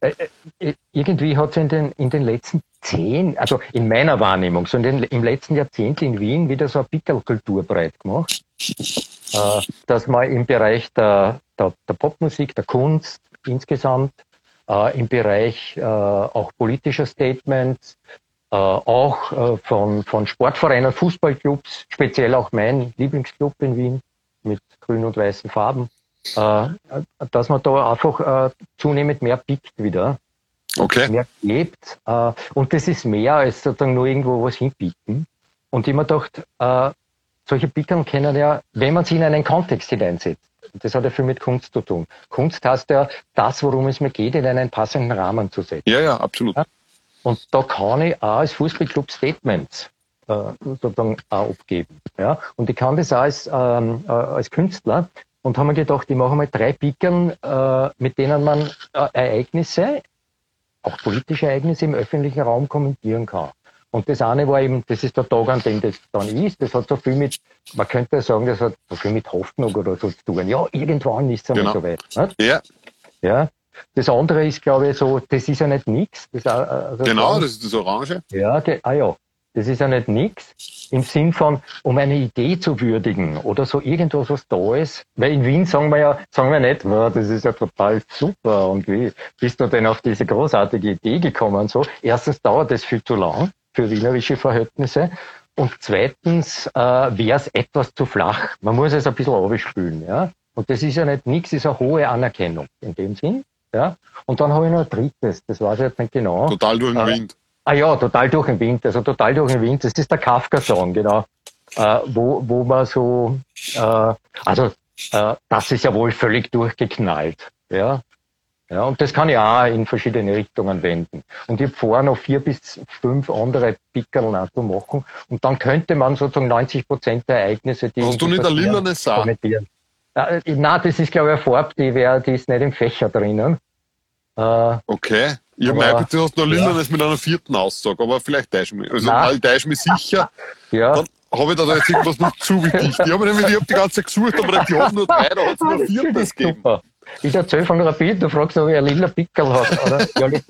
Äh, äh, irgendwie hat es in den, in den letzten zehn, also in meiner Wahrnehmung, so in den, im letzten Jahrzehnt in Wien wieder so eine Pickelkultur breit gemacht, äh, dass man im Bereich der, der, der Popmusik, der Kunst insgesamt, äh, im Bereich äh, auch politischer Statements, äh, auch äh, von, von Sportvereinen, Fußballclubs, speziell auch mein Lieblingsclub in Wien mit grün und weißen Farben, äh, dass man da einfach zunehmend mehr pickt wieder. Okay. Mehr lebt. und das ist mehr als sozusagen nur irgendwo was hinpicken. Und ich mir gedacht, solche Pickern kennen ja, wenn man sie in einen Kontext hineinsetzt. Das hat ja viel mit Kunst zu tun. Kunst heißt ja, das, worum es mir geht, in einen passenden Rahmen zu setzen. Ja, ja, absolut. Ja? Und da kann ich auch als Fußballclub Statements äh, sozusagen auch abgeben. Ja? Und ich kann das auch als, ähm, äh, als Künstler und haben mir gedacht, ich mache mal drei Pickern, äh, mit denen man äh, Ereignisse, auch politische Ereignisse im öffentlichen Raum kommentieren kann. Und das eine war eben, das ist der Tag, an dem das dann ist. Das hat so viel mit, man könnte sagen, das hat so viel mit Hoffnung oder so zu tun. Ja, irgendwann ist es genau. so weit. Nicht? Ja. Ja. Das andere ist, glaube ich, so, das ist ja nicht nix. Das, also genau, das ist das Orange. Ja, ah ja, das ist ja nicht nix. Im Sinn von, um eine Idee zu würdigen oder so irgendwas, was da ist. Weil in Wien sagen wir ja, sagen wir nicht, wow, das ist ja total super und wie bist du denn auf diese großartige Idee gekommen? So, erstens dauert das viel zu lang für wienerische Verhältnisse. Und zweitens äh, wäre es etwas zu flach. Man muss es ein bisschen aufspülen. Ja? Und das ist ja nicht nichts, ist eine hohe Anerkennung in dem Sinn. Ja? Und dann habe ich noch ein drittes, das weiß ich jetzt nicht genau. Total durch den äh, Wind. Ah ja, total durch den Wind, also total durch den Wind, das ist der Kafka-Song, genau. Äh, wo, wo man so, äh, also äh, das ist ja wohl völlig durchgeknallt. Ja? Ja, und das kann ich auch in verschiedene Richtungen wenden. Und ich habe vor, noch vier bis fünf andere Pickerl machen. Und dann könnte man sozusagen 90 Prozent der Ereignisse, die. Hast du nicht eine lilane Saar? Äh, nein, das ist, glaube ich, eine Farbe, die, wär, die ist nicht im Fächer drinnen. Äh, okay. Ich mir du hast noch lilanes ja. mit einer vierten Aussage, aber vielleicht täusche ich mich. Also, nein. ich täusche mich sicher. Ja. Dann habe ich da jetzt irgendwas noch zu wichtig. Ich habe nämlich, ich habe die ganze Zeit gesucht, aber die haben nur drei, da hat es nur viertes gegeben. Super. Ich erzähle von Rapid, du fragst, ob ich ein lila Pickel habe, oder? ja,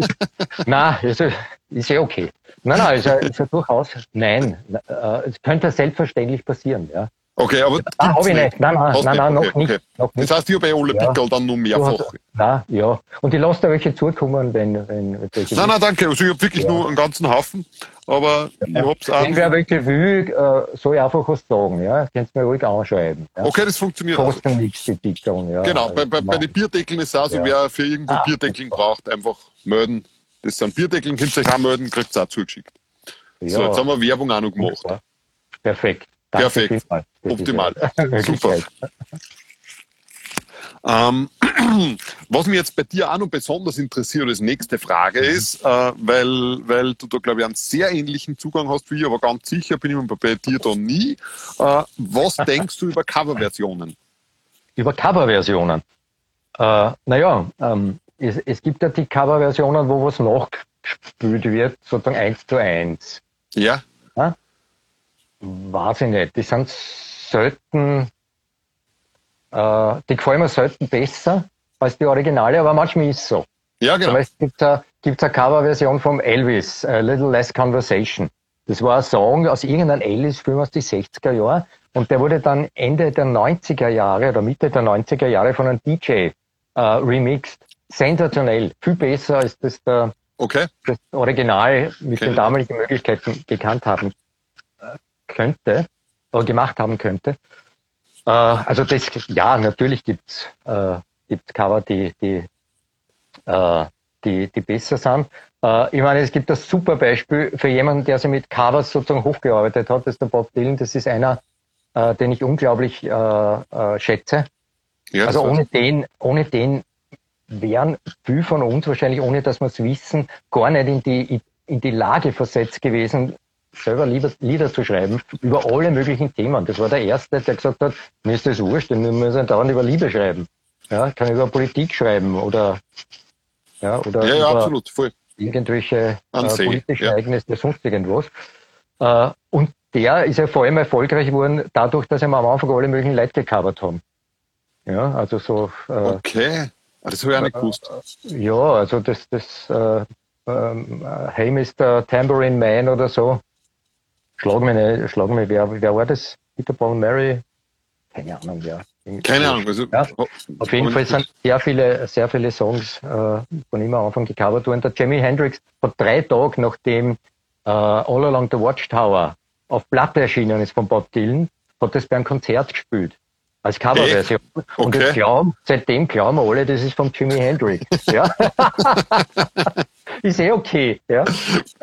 nein, also, ist ja okay. Nein, nein, ist ja, ist ja durchaus, nein, äh, es könnte selbstverständlich passieren, ja. Okay, aber. Ah, habe ich nicht. Nein, nein, nein, nein, noch, okay, nicht, okay. noch nicht. Das heißt, ich habe alle ja. Pickel dann nur mehrfach. Hast, nein, ja. Und ich lasse da welche zukommen, wenn, wenn welche. Nein, nein, danke. Also ich habe wirklich ja. nur einen ganzen Haufen, aber ja. ich hab's auch. Wenn wer welche will, äh, soll ich einfach was sagen, ja. Könnt ihr mir ruhig anschreiben. Ja? Okay, das funktioniert. Kostet also. nichts, die Pickeln, ja. Genau, bei, bei, bei den Bierdeckeln ist es auch so, wer für irgendwo ah, Bierdeckeln braucht, einfach melden. Das sind Bierdeckeln, könnt ihr euch auch melden, kriegt es auch zugeschickt. So, jetzt haben wir Werbung auch noch gemacht. Perfekt. Danke Perfekt. Optimal. Super. Ähm, was mich jetzt bei dir auch noch besonders interessiert als nächste Frage mhm. ist, äh, weil, weil du da, glaube ich, einen sehr ähnlichen Zugang hast wie ich, aber ganz sicher bin ich bei dir da nie. Äh, was denkst du über Coverversionen? Über Coverversionen? Äh, naja, ähm, es, es gibt ja die Coverversionen, wo was nachgespielt wird, sozusagen eins zu eins. Ja. ja? Weiß ich nicht. Die sind selten, äh, die gefallen mir selten besser als die Originale, aber manchmal ist es so. Ja, genau. es gibt eine, eine Coverversion vom Elvis, A Little Less Conversation. Das war ein Song aus irgendeinem Elvis-Film aus den 60er Jahren und der wurde dann Ende der 90er Jahre oder Mitte der 90er Jahre von einem DJ äh, remixed. Sensationell, viel besser als das der okay. das Original mit okay. den damaligen Möglichkeiten gekannt haben äh, könnte oder gemacht haben könnte. Äh, also das, ja, natürlich gibt's äh, gibt's Cover, die, die, äh, die, die besser sind. Äh, ich meine, es gibt das super Beispiel für jemanden, der sich mit Covers sozusagen hochgearbeitet hat, das ist der Bob Dylan. Das ist einer, äh, den ich unglaublich äh, äh, schätze. Ja, also ohne den, ohne den wären viel von uns wahrscheinlich, ohne dass wir es wissen, gar nicht in die, in die Lage versetzt gewesen, selber Lieder, Lieder zu schreiben über alle möglichen Themen. Das war der Erste, der gesagt hat, mir ist das wurscht, wir müssen dauernd über Liebe schreiben. Ja, kann über Politik schreiben oder, ja, oder ja, ja, absolut, voll. irgendwelche äh, politischen ja. Ereignisse, sonst irgendwas. Äh, und der ist ja vor allem erfolgreich geworden, dadurch, dass wir am Anfang alle möglichen Leute gecovert haben. Ja, also so. Äh, okay, das habe ich auch nicht gewusst. Ja, also das, das äh, ähm, Hey Mr. Tambourine Man oder so, Schlag mich nicht, schlag mich, wer, wer war das? Peter Paul Mary? Keine Ahnung, wer. Keine Ahnung. Also, ja, auf jeden Fall sind sehr viele, sehr viele Songs äh, von ihm am Anfang gecovert worden. Der Jimi Hendrix hat drei Tage nachdem äh, All Along the Watchtower auf Platte erschienen ist von Bob Dylan, hat das beim Konzert gespielt. Als Coverversion. Okay. Und glauben, seitdem glauben alle, das ist von Jimi Hendrix. Ja. ist eh okay. Ja.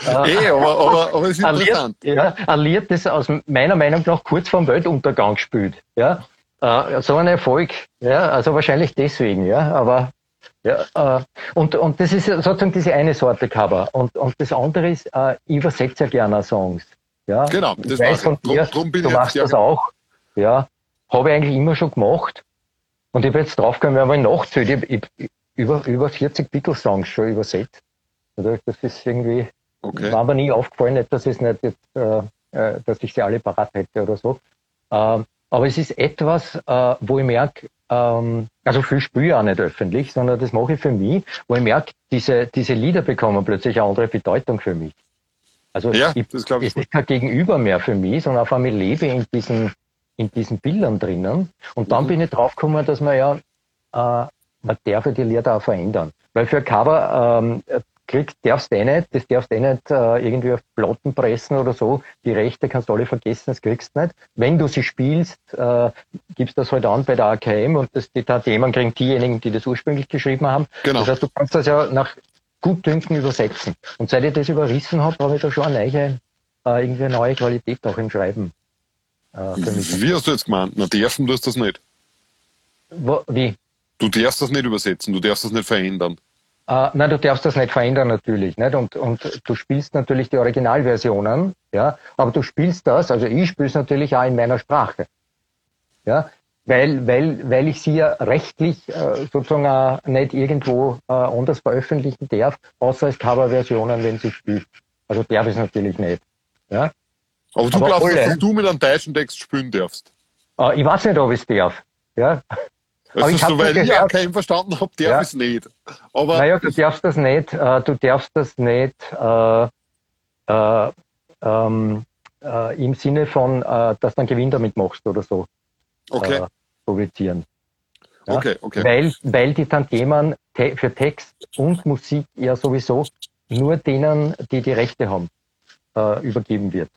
Eh, aber, aber, aber es ist interessant. Ja, ein Lied, das aus meiner Meinung nach kurz vor dem Weltuntergang spielt. Ja. Uh, so ein Erfolg. Ja, also wahrscheinlich deswegen, ja. Aber ja, uh, und, und das ist sozusagen diese eine Sorte Cover. Und, und das andere ist, ich übersetze ja gerne Songs. Ja. Genau, das ich weiß von dir, drum, drum du machst das auch. Ja. Habe ich eigentlich immer schon gemacht. Und ich bin jetzt draufgekommen, wenn man nachzählt, ich, ich, über, über 40 Beatles-Songs schon übersetzt. Also das ist irgendwie, okay. war mir nie aufgefallen, dass, es nicht jetzt, äh, äh, dass ich sie alle parat hätte oder so. Ähm, aber es ist etwas, äh, wo ich merke, ähm, also viel spüre ich auch nicht öffentlich, sondern das mache ich für mich, wo ich merke, diese, diese Lieder bekommen plötzlich eine andere Bedeutung für mich. Also ja, ich, das ich. es ist kein Gegenüber mehr für mich, sondern auf einmal lebe in diesen, in diesen Bildern drinnen. Und dann mhm. bin ich draufgekommen, dass man ja, äh, man darf ja die Lieder auch verändern. Weil für Cover ähm, kriegst, darfst du eh nicht, das darfst du eh nicht äh, irgendwie auf Platten pressen oder so. Die Rechte kannst du alle vergessen, das kriegst du nicht. Wenn du sie spielst, äh, gibst das halt an bei der AKM und das, die Themen kriegen diejenigen, die das ursprünglich geschrieben haben. Genau. Das heißt, du kannst das ja nach Gutdünken übersetzen. Und seit ich das überrissen habe, habe ich da schon eine neue, äh, irgendwie eine neue Qualität auch im Schreiben. Äh, Wie hast du jetzt gemeint? Na, dürfen du das nicht? Wo, wie? Du darfst das nicht übersetzen, du darfst das nicht verändern. Uh, nein, du darfst das nicht verändern natürlich, nicht? Und, und du spielst natürlich die Originalversionen, ja, aber du spielst das, also ich spiele es natürlich auch in meiner Sprache, ja, weil, weil, weil ich sie ja rechtlich äh, sozusagen auch nicht irgendwo äh, anders veröffentlichen darf, außer als Coverversionen, wenn sie spielt. Also darf ich es natürlich nicht, ja. Aber du aber glaubst, alle, dass du mit einem deutschen Text spielen darfst? Uh, ich weiß nicht, ob ich es darf, ja. Also aber ich soweit ich auch keinen verstanden habe, darf ja. ich es nicht. Aber naja, du darfst das nicht, äh, du darfst das nicht äh, äh, ähm, äh, im Sinne von, äh, dass du einen Gewinn damit machst oder so okay. Äh, publizieren. Ja? Okay, okay. Weil, weil die Tantiemen te für Text und Musik ja sowieso nur denen, die die Rechte haben, übergeben wird.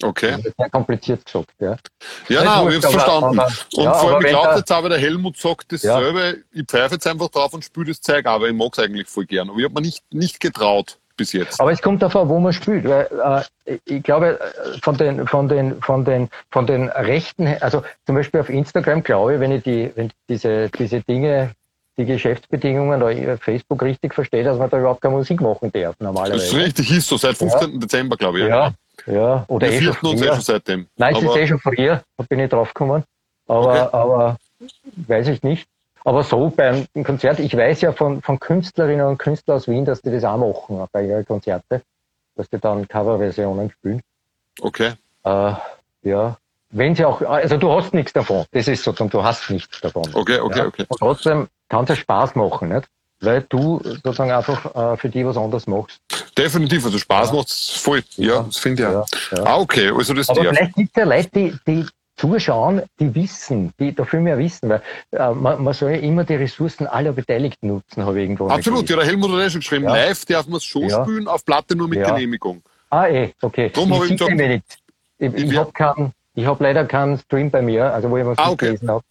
Okay. Sehr kompliziert gesagt, ja. Ja, nein, ich hab's verstanden. Aber, und ja, vor allem, ich glaube jetzt aber, der Helmut sagt dasselbe, ja. ich pfeife jetzt einfach drauf und spüle das Zeug, aber ich mag es eigentlich voll gern. Aber ich habe mir nicht, nicht getraut bis jetzt. Aber es kommt davon, wo man spielt. Weil, äh, ich glaube, von den, von den, von den, von den Rechten, also zum Beispiel auf Instagram glaube ich, wenn ich die, wenn diese, diese Dinge die Geschäftsbedingungen oder Facebook richtig verstehe, dass man da überhaupt keine Musik machen darf, normalerweise. Das ist richtig, ist so, seit 15. Ja. Dezember, glaube ich. Ja, ja, oder Wir eh schon, uns eh schon seitdem. Nein, es ist eh schon früher, da bin ich drauf gekommen. Aber, okay. aber weiß ich nicht. Aber so beim Konzert, ich weiß ja von, von Künstlerinnen und Künstlern aus Wien, dass die das auch machen bei ihren Konzerte, dass die dann Coverversionen spielen. Okay. Äh, ja. Wenn sie auch, also du hast nichts davon. Das ist sozusagen, du hast nichts davon. Okay, okay, ja? okay. Und trotzdem kann es ja Spaß machen, nicht? Weil du sozusagen einfach äh, für die was anderes machst. Definitiv, also Spaß ja. macht es voll. Ja, ja das finde ich ja. ja. Ah, okay, also das Aber vielleicht gibt es ja Leute, die, die zuschauen, die wissen, die da viel mehr wissen, weil äh, man, man, soll ja immer die Ressourcen aller Beteiligten nutzen, habe ich irgendwo Absolut, ja, der Helmut hat ja schon geschrieben, live darf man es schon spielen, auf Platte nur mit Genehmigung. Ah, eh, okay. Darum habe ich gesagt, ich, ich, ich habe keinen, ich habe leider keinen Stream bei mir, also wo ich was ah, okay. gelesen habe.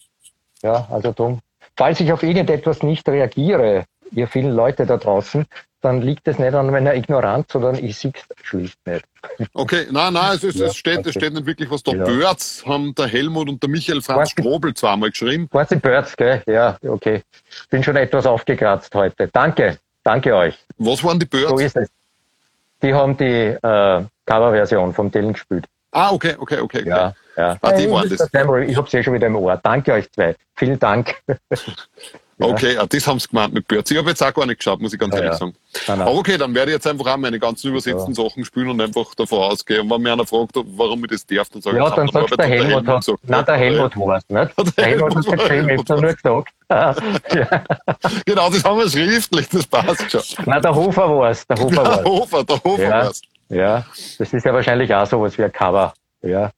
Ja, also darum. Falls ich auf irgendetwas nicht reagiere, ihr vielen Leute da draußen, dann liegt es nicht an meiner Ignoranz, sondern ich sehe es schlicht nicht. Okay, nein, nein, es, ist, ja, es, steht, okay. es steht nicht wirklich was da. Ja. Birds haben der Helmut und der Michael Franz Strobel zweimal geschrieben. Quasi Birds, gell? Ja, okay. Bin schon etwas aufgekratzt heute. Danke, danke euch. Was waren die Birds? So ist es. Die haben die äh, Coverversion vom Dylan gespielt. Ah, okay, okay, okay. Ja, ja. Ah, die waren das. Ich habe es eh schon wieder im Ohr. Danke euch zwei. Vielen Dank. Okay, ja, das haben sie gemeint mit Birds. Ich habe jetzt auch gar nicht geschaut, muss ich ganz ehrlich sagen. Nein. Aber okay, dann werde ich jetzt einfach auch meine ganzen übersetzten. Sachen spielen und einfach davon ausgehen. Und wenn mir einer fragt, warum ich das darf, dann sage ich, ja, dann sagst der Helmut, hat, gesagt. Nein, der Helmut war es nicht. Der Helmut hat geschrieben, ich habe nur gesagt. genau, das haben wir schriftlich, das passt schon. Nein, der Hofer war es. Der Hofer, der Hofer, der Hofer ja. war es. Ja, das ist ja wahrscheinlich auch sowas wie ein Cover. Ja.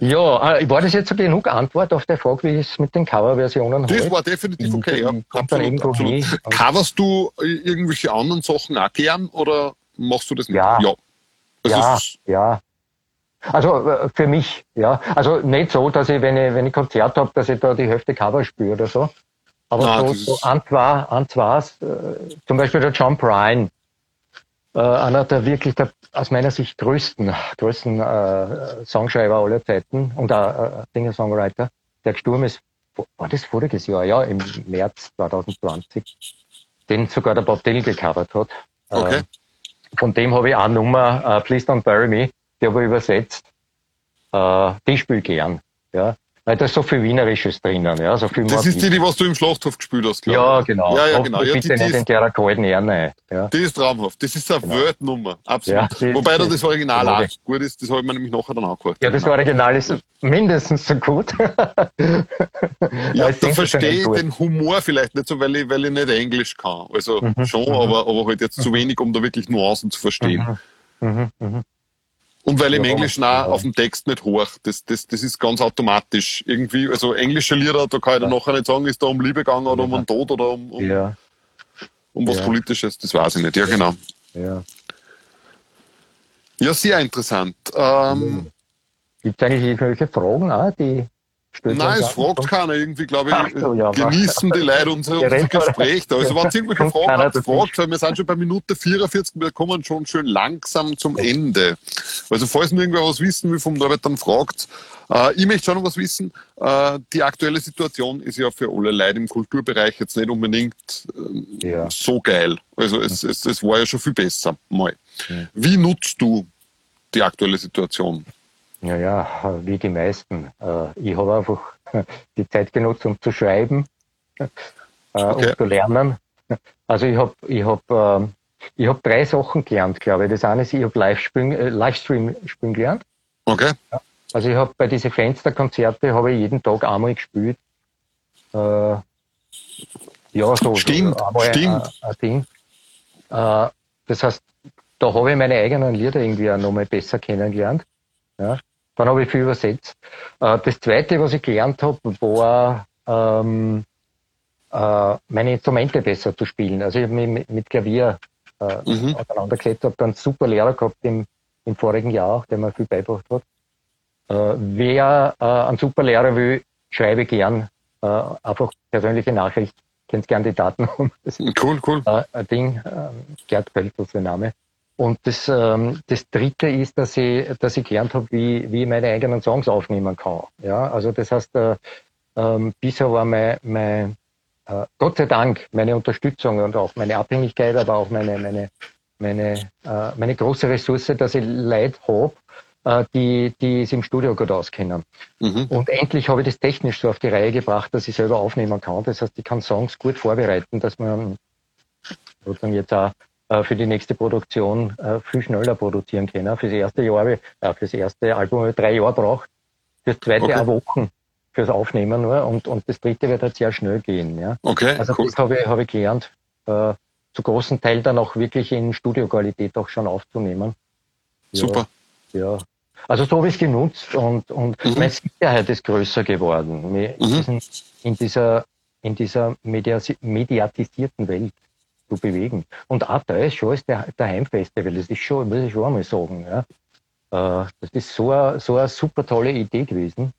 Ja, äh, war das jetzt genug Antwort auf die Frage, wie es mit den Coverversionen Das halt? war definitiv okay, ja. Absolut, absolut. Coverst du irgendwelche anderen Sachen auch gern oder machst du das nicht? Ja. Ja, ja, ja. Also äh, für mich, ja. Also nicht so, dass ich, wenn ich, wenn ich Konzert habe, dass ich da die Hälfte Cover spüre oder so. Aber Nein, so, so an zwei, an zwei, äh, zum Beispiel der John Prine, äh, einer der wirklich der aus meiner Sicht größten, größten äh, Songschreiber aller Zeiten und auch äh, Singer-Songwriter, der gestorben ist, war das voriges Jahr, ja, im März 2020, den sogar der Bob Dylan gecovert hat. Okay. Äh, von dem habe ich eine Nummer, uh, Please Don't Bury Me, die habe ich übersetzt. Äh, die spiele gern. Ja. Weil da ist so viel Wienerisches drinnen. Ja, so viel das ist die, die was du im Schlachthof gespielt hast, glaube Ja, genau. Ja, ja, genau. Ja, bitte die, nicht in der kalten Erne. Ja. Die ist traumhaft. Das ist eine genau. Weltnummer. Absolut. Ja, Wobei da das Original auch gut ist, das habe ich mir nämlich nachher dann angehört. Ja, das Original ist mindestens so gut. ja, da verstehe ich den Humor vielleicht nicht so, weil ich, weil ich nicht Englisch kann. Also mhm, schon, mhm. aber, aber halt jetzt zu wenig, um da wirklich Nuancen zu verstehen. Mhm. Und weil im Englischen auch auf dem Text nicht hoch. Das, das, das ist ganz automatisch. Irgendwie, also englische Lieder, da kann ich dann nachher nicht sagen, ist da um Liebe gegangen oder um einen Tod oder um, um, ja. um was ja. Politisches. Das weiß ich nicht. Ja, genau. Ja, ja sehr interessant. Ähm, Gibt es eigentlich irgendwelche Fragen auch, die Nein, es fragt keiner. Irgendwie, glaube ich, so, ja, genießen die Leute unser, unser Gespräch da. Also, wenn es irgendwelche Fragen habt, fragt, weil wir sind schon bei Minute 44, wir kommen schon schön langsam zum Ende. Also, falls wir irgendwer was wissen will vom Norbert, dann fragt. Äh, ich möchte schon noch was wissen. Äh, die aktuelle Situation ist ja für alle Leute im Kulturbereich jetzt nicht unbedingt äh, ja. so geil. Also, es, es, es war ja schon viel besser mal. Wie nutzt du die aktuelle Situation? Ja, ja, wie die meisten. Äh, ich habe einfach die Zeit genutzt, um zu schreiben äh, okay. und zu lernen. Also ich habe ich hab, ähm, ich hab drei Sachen gelernt, glaube ich. Das eine ist, ich habe Livestream, äh, Livestream spielen gelernt. Okay. Also ich habe bei diesen Fensterkonzerte habe ich jeden Tag einmal gespielt. Ja, so. Stimmt, so stimmt. Ein, ein Ding. Das heißt, da habe ich meine eigenen Lieder irgendwie auch nochmal besser kennengelernt. Ja. Dann habe ich viel übersetzt. Äh, das Zweite, was ich gelernt habe, war ähm, äh, meine Instrumente besser zu spielen. Also ich habe mich mit, Klavier äh, mhm. auseinandergesetzt, habe dann einen super Lehrer gehabt im, im vorigen Jahr, der mir viel beigebracht hat. Äh, wer äh, einen super Lehrer will, schreibe gern äh, einfach persönliche Nachricht. Kennst gern die Daten. cool, cool. Äh, ein Ding, äh, Gerd ist der Name. Und das, ähm, das Dritte ist, dass ich, dass ich gelernt habe, wie, wie ich meine eigenen Songs aufnehmen kann. Ja, also das heißt, äh, ähm, bisher war mein, mein äh, Gott sei Dank meine Unterstützung und auch meine Abhängigkeit, aber auch meine, meine, meine, äh, meine große Ressource, dass ich Leute habe, äh, die, die es im Studio gut auskennen. Mhm. Und endlich habe ich das technisch so auf die Reihe gebracht, dass ich selber aufnehmen kann. Das heißt, ich kann Songs gut vorbereiten, dass man sozusagen jetzt auch für die nächste Produktion äh, viel schneller produzieren können. Für das erste Jahr, äh, für das erste Album habe ich drei Jahre braucht, das zweite okay. auch Wochen fürs Aufnehmen nur und, und das dritte wird halt sehr schnell gehen. Ja. Okay, also cool. das habe ich, habe ich gelernt, äh, zu großen Teil dann auch wirklich in Studioqualität auch schon aufzunehmen. Ja, Super. Ja. Also so habe ich es genutzt und, und mhm. meine Sicherheit ist größer geworden. Mhm. In dieser, in dieser mediatisierten Welt zu bewegen. Und auch da ist schon als der, der Heimfestival, das ist schon, muss ich schon einmal sagen, ja. Äh, das ist so eine, so eine super tolle Idee gewesen.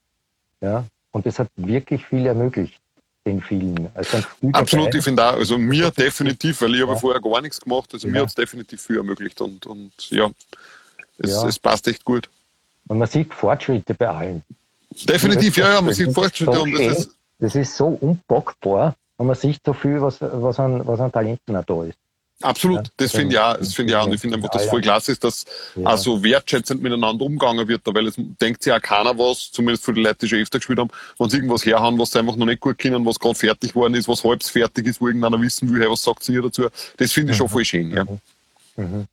Ja. Und das hat wirklich viel ermöglicht den vielen. Also Absolut, ich finde auch, also mir definitiv, weil ich ja. habe vorher gar nichts gemacht, also ja. mir hat es definitiv viel ermöglicht und, und ja, es, ja. es passt echt gut. Und man sieht Fortschritte bei allen. Definitiv, ja, ja, man sieht Fortschritte so und das ist, das ist so unpackbar und man sieht so viel, was, was, an, was an Talenten auch da ist. Absolut, ja, das finde ich auch. Das finde ich auch. Und ich finde einfach, dass voll klasse ist, dass ja. also wertschätzend miteinander umgegangen wird, weil es denkt sich auch keiner was, zumindest für die Leute, die schon öfter gespielt haben, wenn sie irgendwas herhauen, was sie einfach noch nicht gut kennen, was gerade fertig worden ist, was halb fertig ist, wo irgendeiner wissen will, hey, was sagt ihr dazu. Das finde ich mhm. schon voll schön, ja. Mhm.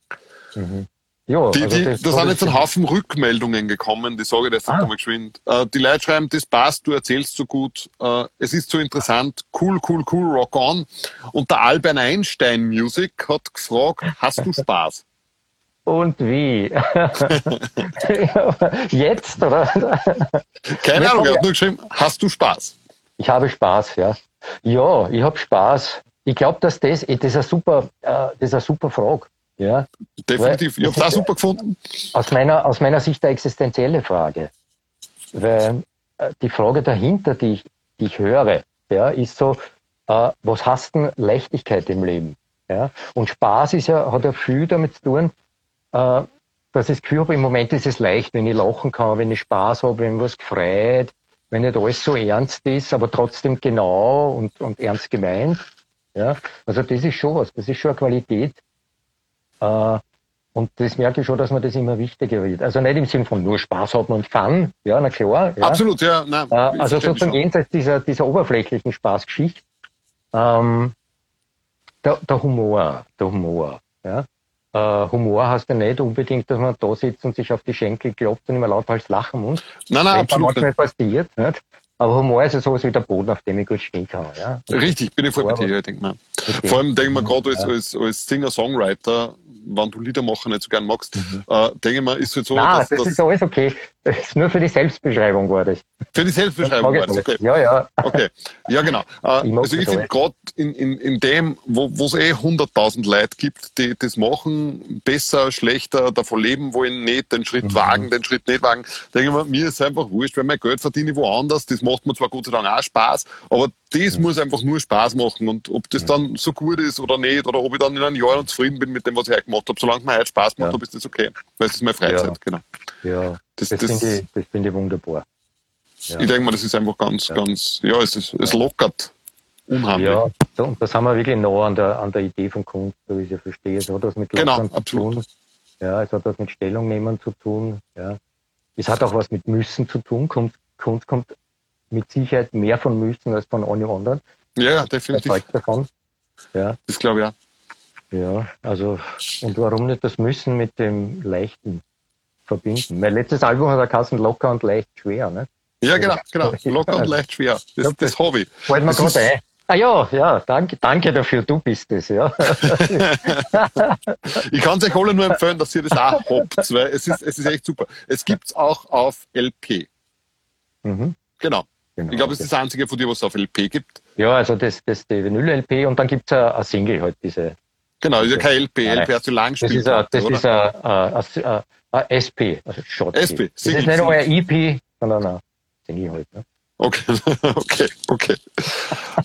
Mhm. Ja, die, also das, da sind jetzt ein Haufen Rückmeldungen gekommen, die sage ich jetzt ah. einmal geschwind. Äh, die Leute schreiben, das passt, du erzählst so gut, äh, es ist so interessant, cool, cool, cool, rock on. Und der Albert Einstein Music hat gefragt, hast du Spaß? Und wie? Jetzt, oder? Keine Ahnung, er hat nur geschrieben, hast du Spaß? Ich habe Spaß, ja. Ja, ich habe Spaß. Ich glaube, dass das, das ist eine super, äh, das ist eine super Frage. Ja? Definitiv. Ich habe auch super gefunden. Aus meiner, aus meiner Sicht eine existenzielle Frage. Weil äh, die Frage dahinter, die ich, die ich höre, ja, ist so, äh, was hast denn Leichtigkeit im Leben? Ja? Und Spaß ist ja, hat ja viel damit zu tun, äh, dass ich das Gefühl habe, im Moment ist es leicht, wenn ich lachen kann, wenn ich Spaß habe, wenn was gefreut, wenn nicht alles so ernst ist, aber trotzdem genau und, und ernst gemeint. Ja? Also das ist schon was, das ist schon eine Qualität, äh, und das merke ich schon, dass mir das immer wichtiger wird. Also nicht im Sinne von nur Spaß haben und Fun, ja, na klar. Ja. Absolut, ja. Nein, äh, also sozusagen jenseits dieser, dieser oberflächlichen Spaßgeschichte, ähm, der, der Humor, der Humor, ja. Äh, Humor heißt ja nicht unbedingt, dass man da sitzt und sich auf die Schenkel klopft und immer lauthals lachen muss. Nein, nein, absolut. Manchmal passiert, nicht? Aber Humor ist ja sowas wie der Boden, auf dem ich gut stehen kann. Ja? Richtig, bin ich voll bei dir, denke mal. Okay. Vor allem denke ich mir gerade als, als, als Singer-Songwriter, wenn du Lieder machen nicht so gern magst, mhm. äh, denke ich mal, ist es halt so. Dass, das dass ist alles okay. Nur für die Selbstbeschreibung war das. Für die Selbstbeschreibung war das, okay. Ja, ja. Okay, ja genau. Ich also ich finde gerade in, in, in dem, wo es eh 100.000 Leute gibt, die das machen, besser, schlechter, davon leben wollen, nicht den Schritt mhm. wagen, den Schritt nicht wagen, denke ich mir, mir ist es einfach wurscht, wenn mein Geld verdiene woanders, das macht mir zwar Gott sei Dank auch Spaß, aber das mhm. muss einfach nur Spaß machen und ob das mhm. dann so gut ist oder nicht oder ob ich dann in einem Jahr zufrieden bin mit dem, was ich heute gemacht habe, solange mir heute Spaß macht, ja. ist das okay, weil es ist meine Freizeit, ja. genau. Ja, das, das, das finde ich, find ich wunderbar. Ja. Ich denke mal, das ist einfach ganz, ja. ganz, ja, es, ist, es lockert unheimlich. Ja, und da sind wir wirklich nah an der, an der Idee von Kunst, so wie ich es verstehe. Es hat was mit genau, Lockern absolut. zu tun. Ja, es hat was mit Stellungnehmen zu tun. Ja. Es hat auch was mit Müssen zu tun. Kunst, Kunst kommt mit Sicherheit mehr von Müssen als von allem anderen. Ja, definitiv. Davon. Ja. Das glaube ich auch. Ja, also, und warum nicht das Müssen mit dem Leichten verbinden? Mein letztes Album hat er Kassen locker und leicht schwer, ne? Ja, genau, genau. Locker und leicht schwer. Das, ist das Hobby. Fällt mir gerade ein. Ah ja, ja, danke, danke dafür, du bist es, ja. ich kann es euch alle nur empfehlen, dass ihr das auch habt, weil es ist, es ist echt super. Es gibt es auch auf LP. Mhm. Genau. genau. Ich glaube, das ist das einzige von dir, was es auf LP gibt. Ja, also das, das die Vinyl-LP und dann gibt es ein Single halt, diese. Genau, ist ja kein LP, LP hat zu lang Das ist ein, ein, SP, also Short. SP, Das ist nicht nur ein EP, sondern ein Single halt. Ne? Okay, okay, okay.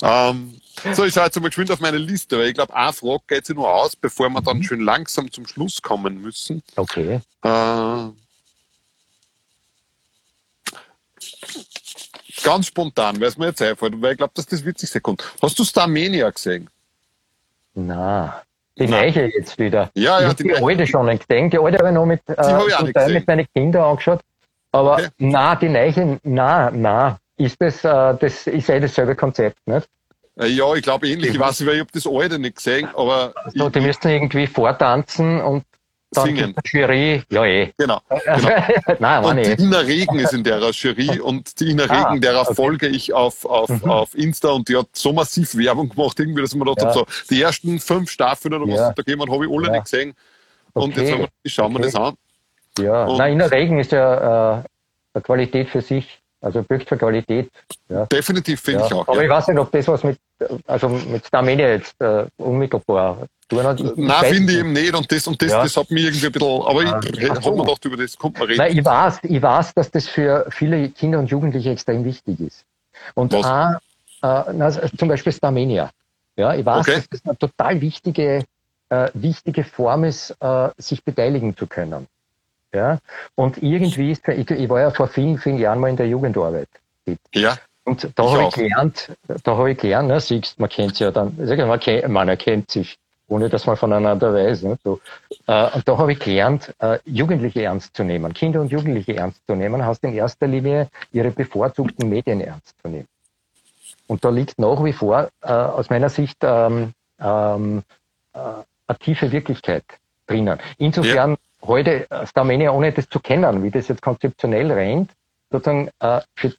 ähm, so, ich schaue jetzt einmal geschwind auf meine Liste, weil ich glaube, eine Frage geht sich nur aus, bevor wir dann mhm. schön langsam zum Schluss kommen müssen. Okay. Äh, ganz spontan, weil es mir jetzt einfällt, weil ich glaube, dass das witzig sein kommt. Hast du Starmania gesehen? Na, die Neue jetzt wieder. Ja, ja, ich die, die alte schon nicht gesehen. Die alte habe ich noch mit, äh, mit meinen Kindern angeschaut. Aber okay. na, die Neue, na, na, ist das, äh, das ist eh dasselbe Konzept, nicht? Äh, ja, ich glaube ähnlich. Ich weiß nicht, ich habe das alte nicht gesehen, aber. So, die müssten irgendwie vortanzen und dann singen. Jury, ja eh. Genau. genau. Nein, und die Ina Regen ist in der Jury und die Ina ah, Regen, derer okay. folge ich auf, auf, mhm. auf Insta und die hat so massiv Werbung gemacht, irgendwie, dass man gedacht ja. hat, so, die ersten fünf Staffeln oder was ja. da gegeben habe ich alle ja. nicht gesehen. Und okay. jetzt wir, schauen wir okay. das an. Ja, und Nein, Ina Regen ist ja äh, eine Qualität für sich. Also birgt für Qualität. Ja. Definitiv finde ja. ich auch. Aber ja. ich weiß nicht, ob das was mit, also mit Starmania jetzt äh, unmittelbar hat. Nein, finde ich eben nicht. Und das, und das, das hat mich irgendwie ein bisschen, aber ah. ich habe mir gedacht, über das kommt man reden. Nein, ich weiß, ich weiß, dass das für viele Kinder und Jugendliche extrem wichtig ist. Und was? Auch, äh, na, zum Beispiel Starmania. Ja, ich weiß, okay. dass das eine total wichtige, äh, wichtige Form ist, äh, sich beteiligen zu können. Ja? Und irgendwie ist, ich, ich war ja vor vielen, vielen Jahren mal in der Jugendarbeit. Ja. Und da habe ich gelernt, da habe ich gelernt, ne, siehst, man kennt sich ja dann, man, kennt, man erkennt sich, ohne dass man voneinander weiß. Ne, so. Äh, und da habe ich gelernt, äh, Jugendliche ernst zu nehmen, Kinder und Jugendliche ernst zu nehmen, heißt in erster Linie ihre bevorzugten Medien ernst zu nehmen. Und da liegt nach wie vor äh, aus meiner Sicht ähm, ähm, äh, eine tiefe Wirklichkeit drinnen. Insofern ja heute der Armenier, ohne das zu kennen, wie das jetzt konzeptionell rennt, sozusagen äh, für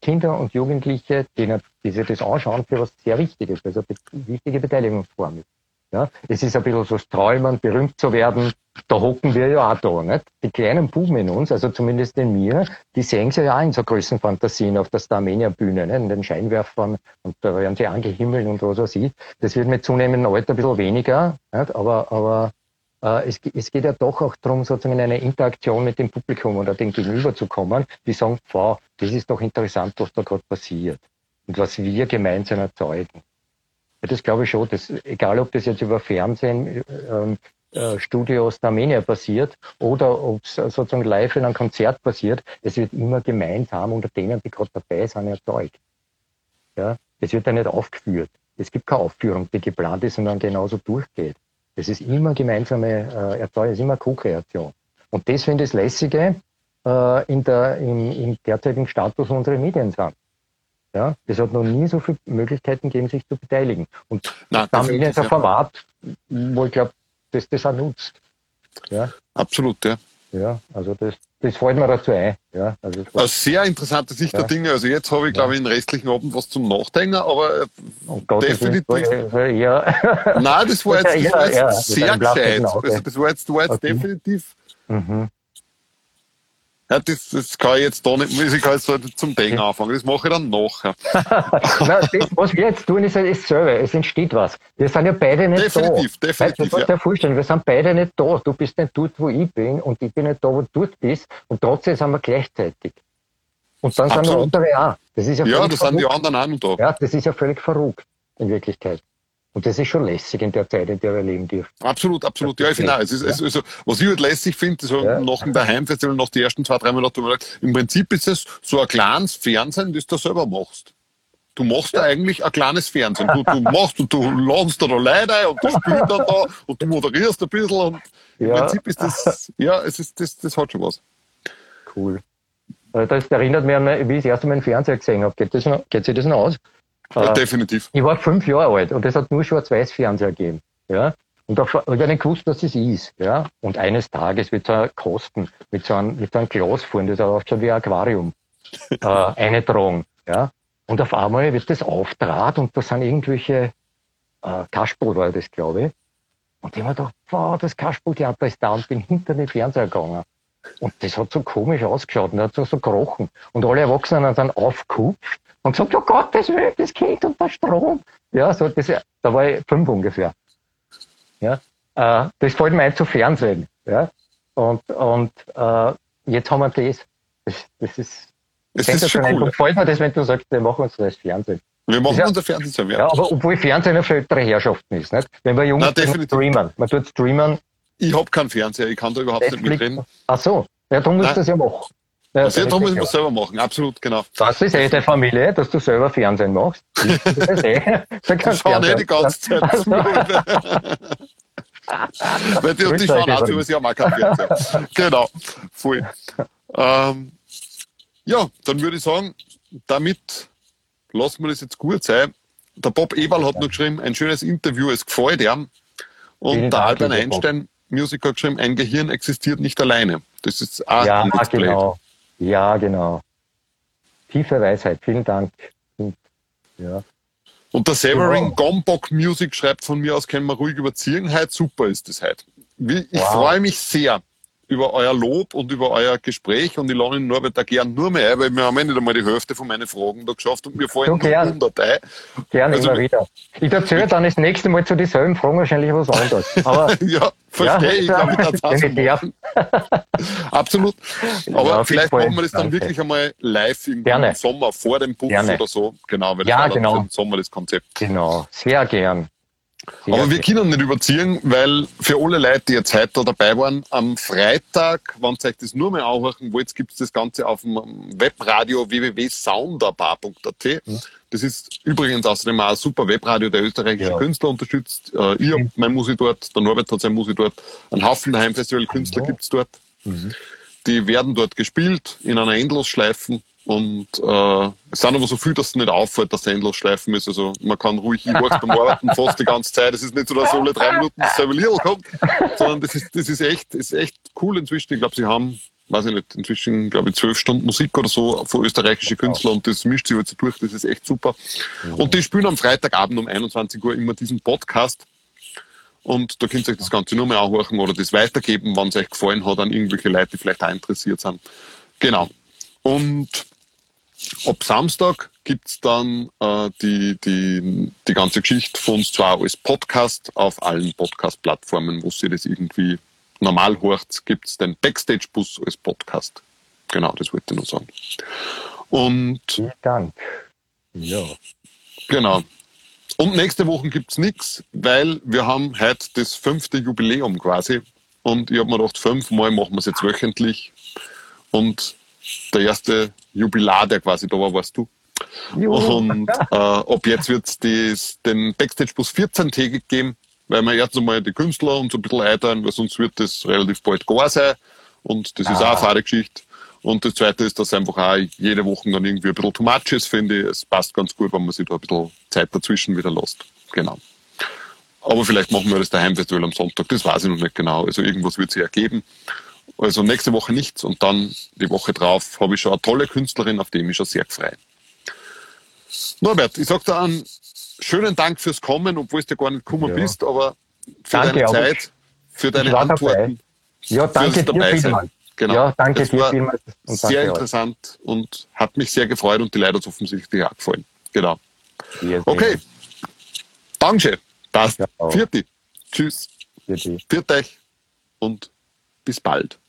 Kinder und Jugendliche, denen, die sich das anschauen, für was sehr Wichtiges, also eine wichtige Beteiligungsform ist. Ja, es ist ein bisschen so das Träumen, berühmt zu werden. Da hocken wir ja auch da, nicht? Die kleinen Buben in uns, also zumindest in mir, die sehen sich ja auch in so Größenfantasien auf der Starmania-Bühne, in den Scheinwerfern, und da werden sie angehimmelt und was weiß ich. Das wird mit zunehmendem Alter ein bisschen weniger, nicht? aber, aber äh, es, es, geht ja doch auch darum, sozusagen in eine Interaktion mit dem Publikum oder dem Gegenüber zu kommen, die sagen, wow, das ist doch interessant, was da gerade passiert und was wir gemeinsam erzeugen. Ja, das glaube ich schon, dass, egal ob das jetzt über Fernsehen, ähm, äh, Studios der Armenier passiert oder ob es sozusagen live in einem Konzert passiert, es wird immer gemeinsam unter denen, die gerade dabei sind, erzeugt. Ja, es wird ja nicht aufgeführt. Es gibt keine Aufführung, die geplant ist und dann genauso durchgeht. Es ist immer gemeinsame äh, Erzeugung, es ist immer Co-Kreation. Und das finde ich das Lässige äh, in der, im, im derzeitigen Status unserer Medien sind. Ja, es hat noch nie so viele Möglichkeiten gegeben, sich zu beteiligen. Und Nein, da haben ein Format, wo ich glaube, dass das auch nutzt. Ja. Absolut, ja. Ja, also das, das fällt mir dazu ein. Ja, also Eine sehr interessante Sicht ja. der Dinge. Also jetzt habe ich, glaube ich, den restlichen Abend was zum Nachdenken, aber oh Gott, definitiv. Das ja. Nein, das war jetzt, das war jetzt sehr gescheit. Also das war jetzt, war jetzt definitiv. Mhm. Ja, das, das kann ich jetzt da nicht, ich kann jetzt so zum Denken anfangen, das mache ich dann nachher. Nein, das, was wir jetzt tun, ist ja dasselbe, es entsteht was. Wir sind ja beide nicht definitiv, da. Definitiv, weißt, ja. vorstellen, wir sind beide nicht da. Du bist nicht dort, wo ich bin und ich bin nicht da, wo du dort bist und trotzdem sind wir gleichzeitig. Und dann Absolut. sind wir andere auch. Das ist ja, ja da sind die anderen auch noch da. Ja, das ist ja völlig verrückt in Wirklichkeit. Und das ist schon lässig in der Zeit, in der wir leben dürfen. Absolut, absolut. Ja, ich finde auch. Es ist, ja. also, was ich halt lässig finde, so ja. nach dem Daheimfestival, nach den ersten zwei, drei Monaten, im Prinzip ist es so ein kleines Fernsehen, das du selber machst. Du machst ja. da eigentlich ein kleines Fernsehen. Du, du machst und du ladest da Leute ein und du spielst dann da und du moderierst ein bisschen und ja. im Prinzip ist das, ja, es ist, das, das hat schon was. Cool. Äh, das erinnert mich an, wie ich das erste Mal im Fernseher gesehen habe. Geht, das noch, geht sich das noch aus? Ja, äh, definitiv. Ich war fünf Jahre alt und es hat nur Schwarz-Weiß-Fernseher gegeben. Ja? Und habe ich nicht gewusst, was das ist. Ja? Und eines Tages wird so ein Kosten mit so einem, mit so einem Glas vorne, das ist schon wie ein Aquarium, äh, eingetragen. Ja? Und auf einmal wird das aufdraht und da sind irgendwelche äh, Kasperl war das, glaube ich. Und ich habe mir gedacht, wow, das Kasperltheater ist da und bin hinter den Fernseher gegangen. Und das hat so komisch ausgeschaut und hat so, so gerochen. Und alle Erwachsenen sind aufgekupft und gesagt, oh Gott, das, das geht unter Strom. Ja, so, das, da war ich fünf ungefähr. Ja, äh, das fällt mir ein zu Fernsehen. Ja, und, und äh, jetzt haben wir das. Das, das ist, das ist schon cool. Gefällt mir das, wenn du sagst, wir machen uns das Fernsehen. Wir machen ja, unser Fernsehen ja. aber obwohl Fernsehen ja für ältere Herrschaften ist. Nicht? Wenn wir jung sind, streamen. Man tut streamen. Ich habe keinen Fernseher, ich kann da überhaupt Netflix. nicht mitreden. Ach so, ja, du musst Nein. das ja machen. Ja, das darum wir es selber machen, absolut, genau. Das ist eh deine Familie, dass du selber Fernsehen machst. Das ist eh. Da schauen eh die ganze Zeit zu. Weil die, die schauen auch zu, sie haben auch kein Fernsehen. Genau, voll. Ähm, ja, dann würde ich sagen, damit lassen wir das jetzt gut sein. Der Bob Eberl hat noch geschrieben, ein schönes Interview, es gefällt ihm. Und der Albert Einstein, Musiker, geschrieben, ein Gehirn existiert nicht alleine. Das ist auch ja, genau. Ja, genau. Tiefe Weisheit. Vielen Dank. Ja. Und der Severin genau. Gombock Music schreibt von mir aus, können wir ruhig überziehen. Heute super ist das heute. Ich wow. freue mich sehr über euer Lob und über euer Gespräch und ich lade den Norbert da gern nur mehr ein, weil wir haben ja nicht einmal die Hälfte von meinen Fragen da geschafft und mir fallen nur 100 ein. Gerne also, immer wieder. Ich erzähle dann das nächste Mal zu dieselben Fragen wahrscheinlich was anderes. Aber, ja, verstehe ja, ich. Glaube, das Absolut. Aber ja, vielleicht machen wir das dann wirklich einmal live im Sommer vor dem Buch oder so. Genau, weil das ja, genau. im Sommer das Konzept. Genau, sehr gern. Sehr Aber wir können nicht überziehen, weil für alle Leute, die jetzt heute da dabei waren, am Freitag, wenn ihr euch das nur mehr anhören wollt, gibt es das Ganze auf dem Webradio www.sounderbar.at. Mhm. Das ist übrigens außerdem auch ein super Webradio, der österreichische ja. Künstler unterstützt. Äh, ich habe mein Musik dort, der Norbert hat sein Musik dort. Ein Haufen Heimfestival-Künstler ja. es dort. Mhm. Die werden dort gespielt in einer Endlosschleifen. Und äh, es sind aber so viel, dass es nicht auffällt, dass es endlos schleifen ist. Also man kann ruhig, ich mache beim Arbeiten fast die ganze Zeit. Es ist nicht so, dass alle drei Minuten dasselbe Lied kommt, sondern das ist, das ist echt, ist echt cool inzwischen. Ich glaube, sie haben, weiß ich nicht, inzwischen, glaube ich, zwölf Stunden Musik oder so von österreichischen Künstlern und das mischt sich jetzt durch. Das ist echt super. Und die spielen am Freitagabend um 21 Uhr immer diesen Podcast. Und da könnt ihr euch das Ganze nur mehr anhören oder das weitergeben, wenn es euch gefallen hat an irgendwelche Leute, die vielleicht auch interessiert sind. Genau. Und Ab Samstag gibt's dann äh, die, die, die ganze Geschichte von uns zwar als Podcast auf allen Podcast-Plattformen, wo sie das irgendwie normal hört, gibt's den Backstage-Bus als Podcast. Genau, das wollte ich nur sagen. Und. Vielen Dank. Ja. Genau. Und nächste Woche gibt's nichts, weil wir haben heute das fünfte Jubiläum quasi. Und ich habe mir gedacht, fünfmal machen wir es jetzt wöchentlich. Und der erste Jubilar, der quasi da war, warst du. Jo. Und äh, ab jetzt wird es den Backstage-Bus 14-tägig geben, weil wir erst einmal die Künstler und so ein bisschen einteilen, weil sonst wird das relativ bald gar sein. Und das ah. ist auch eine Fahrgeschichte. Und das zweite ist, dass einfach auch jede Woche dann irgendwie ein bisschen too much ist, finde ich. Es passt ganz gut, wenn man sich da ein bisschen Zeit dazwischen wieder lässt. Genau. Aber vielleicht machen wir das Daheimfestival am Sonntag, das weiß ich noch nicht genau. Also irgendwas wird sich ergeben. Also nächste Woche nichts und dann die Woche drauf habe ich schon eine tolle Künstlerin, auf die ich mich schon sehr frei. Norbert, ich sage dir einen schönen Dank fürs Kommen, obwohl du gar nicht gekommen ja. bist, aber für danke, deine Zeit, für deine Antworten. Ja, danke dir vielmals. genau. Ja, danke das dir vielmals. Und sehr interessant euch. und hat mich sehr gefreut und die Leute hat offensichtlich auch gefallen. Genau. Okay. Danke. Passt. Ja, Vierte. Tschüss. Viert euch und bis bald.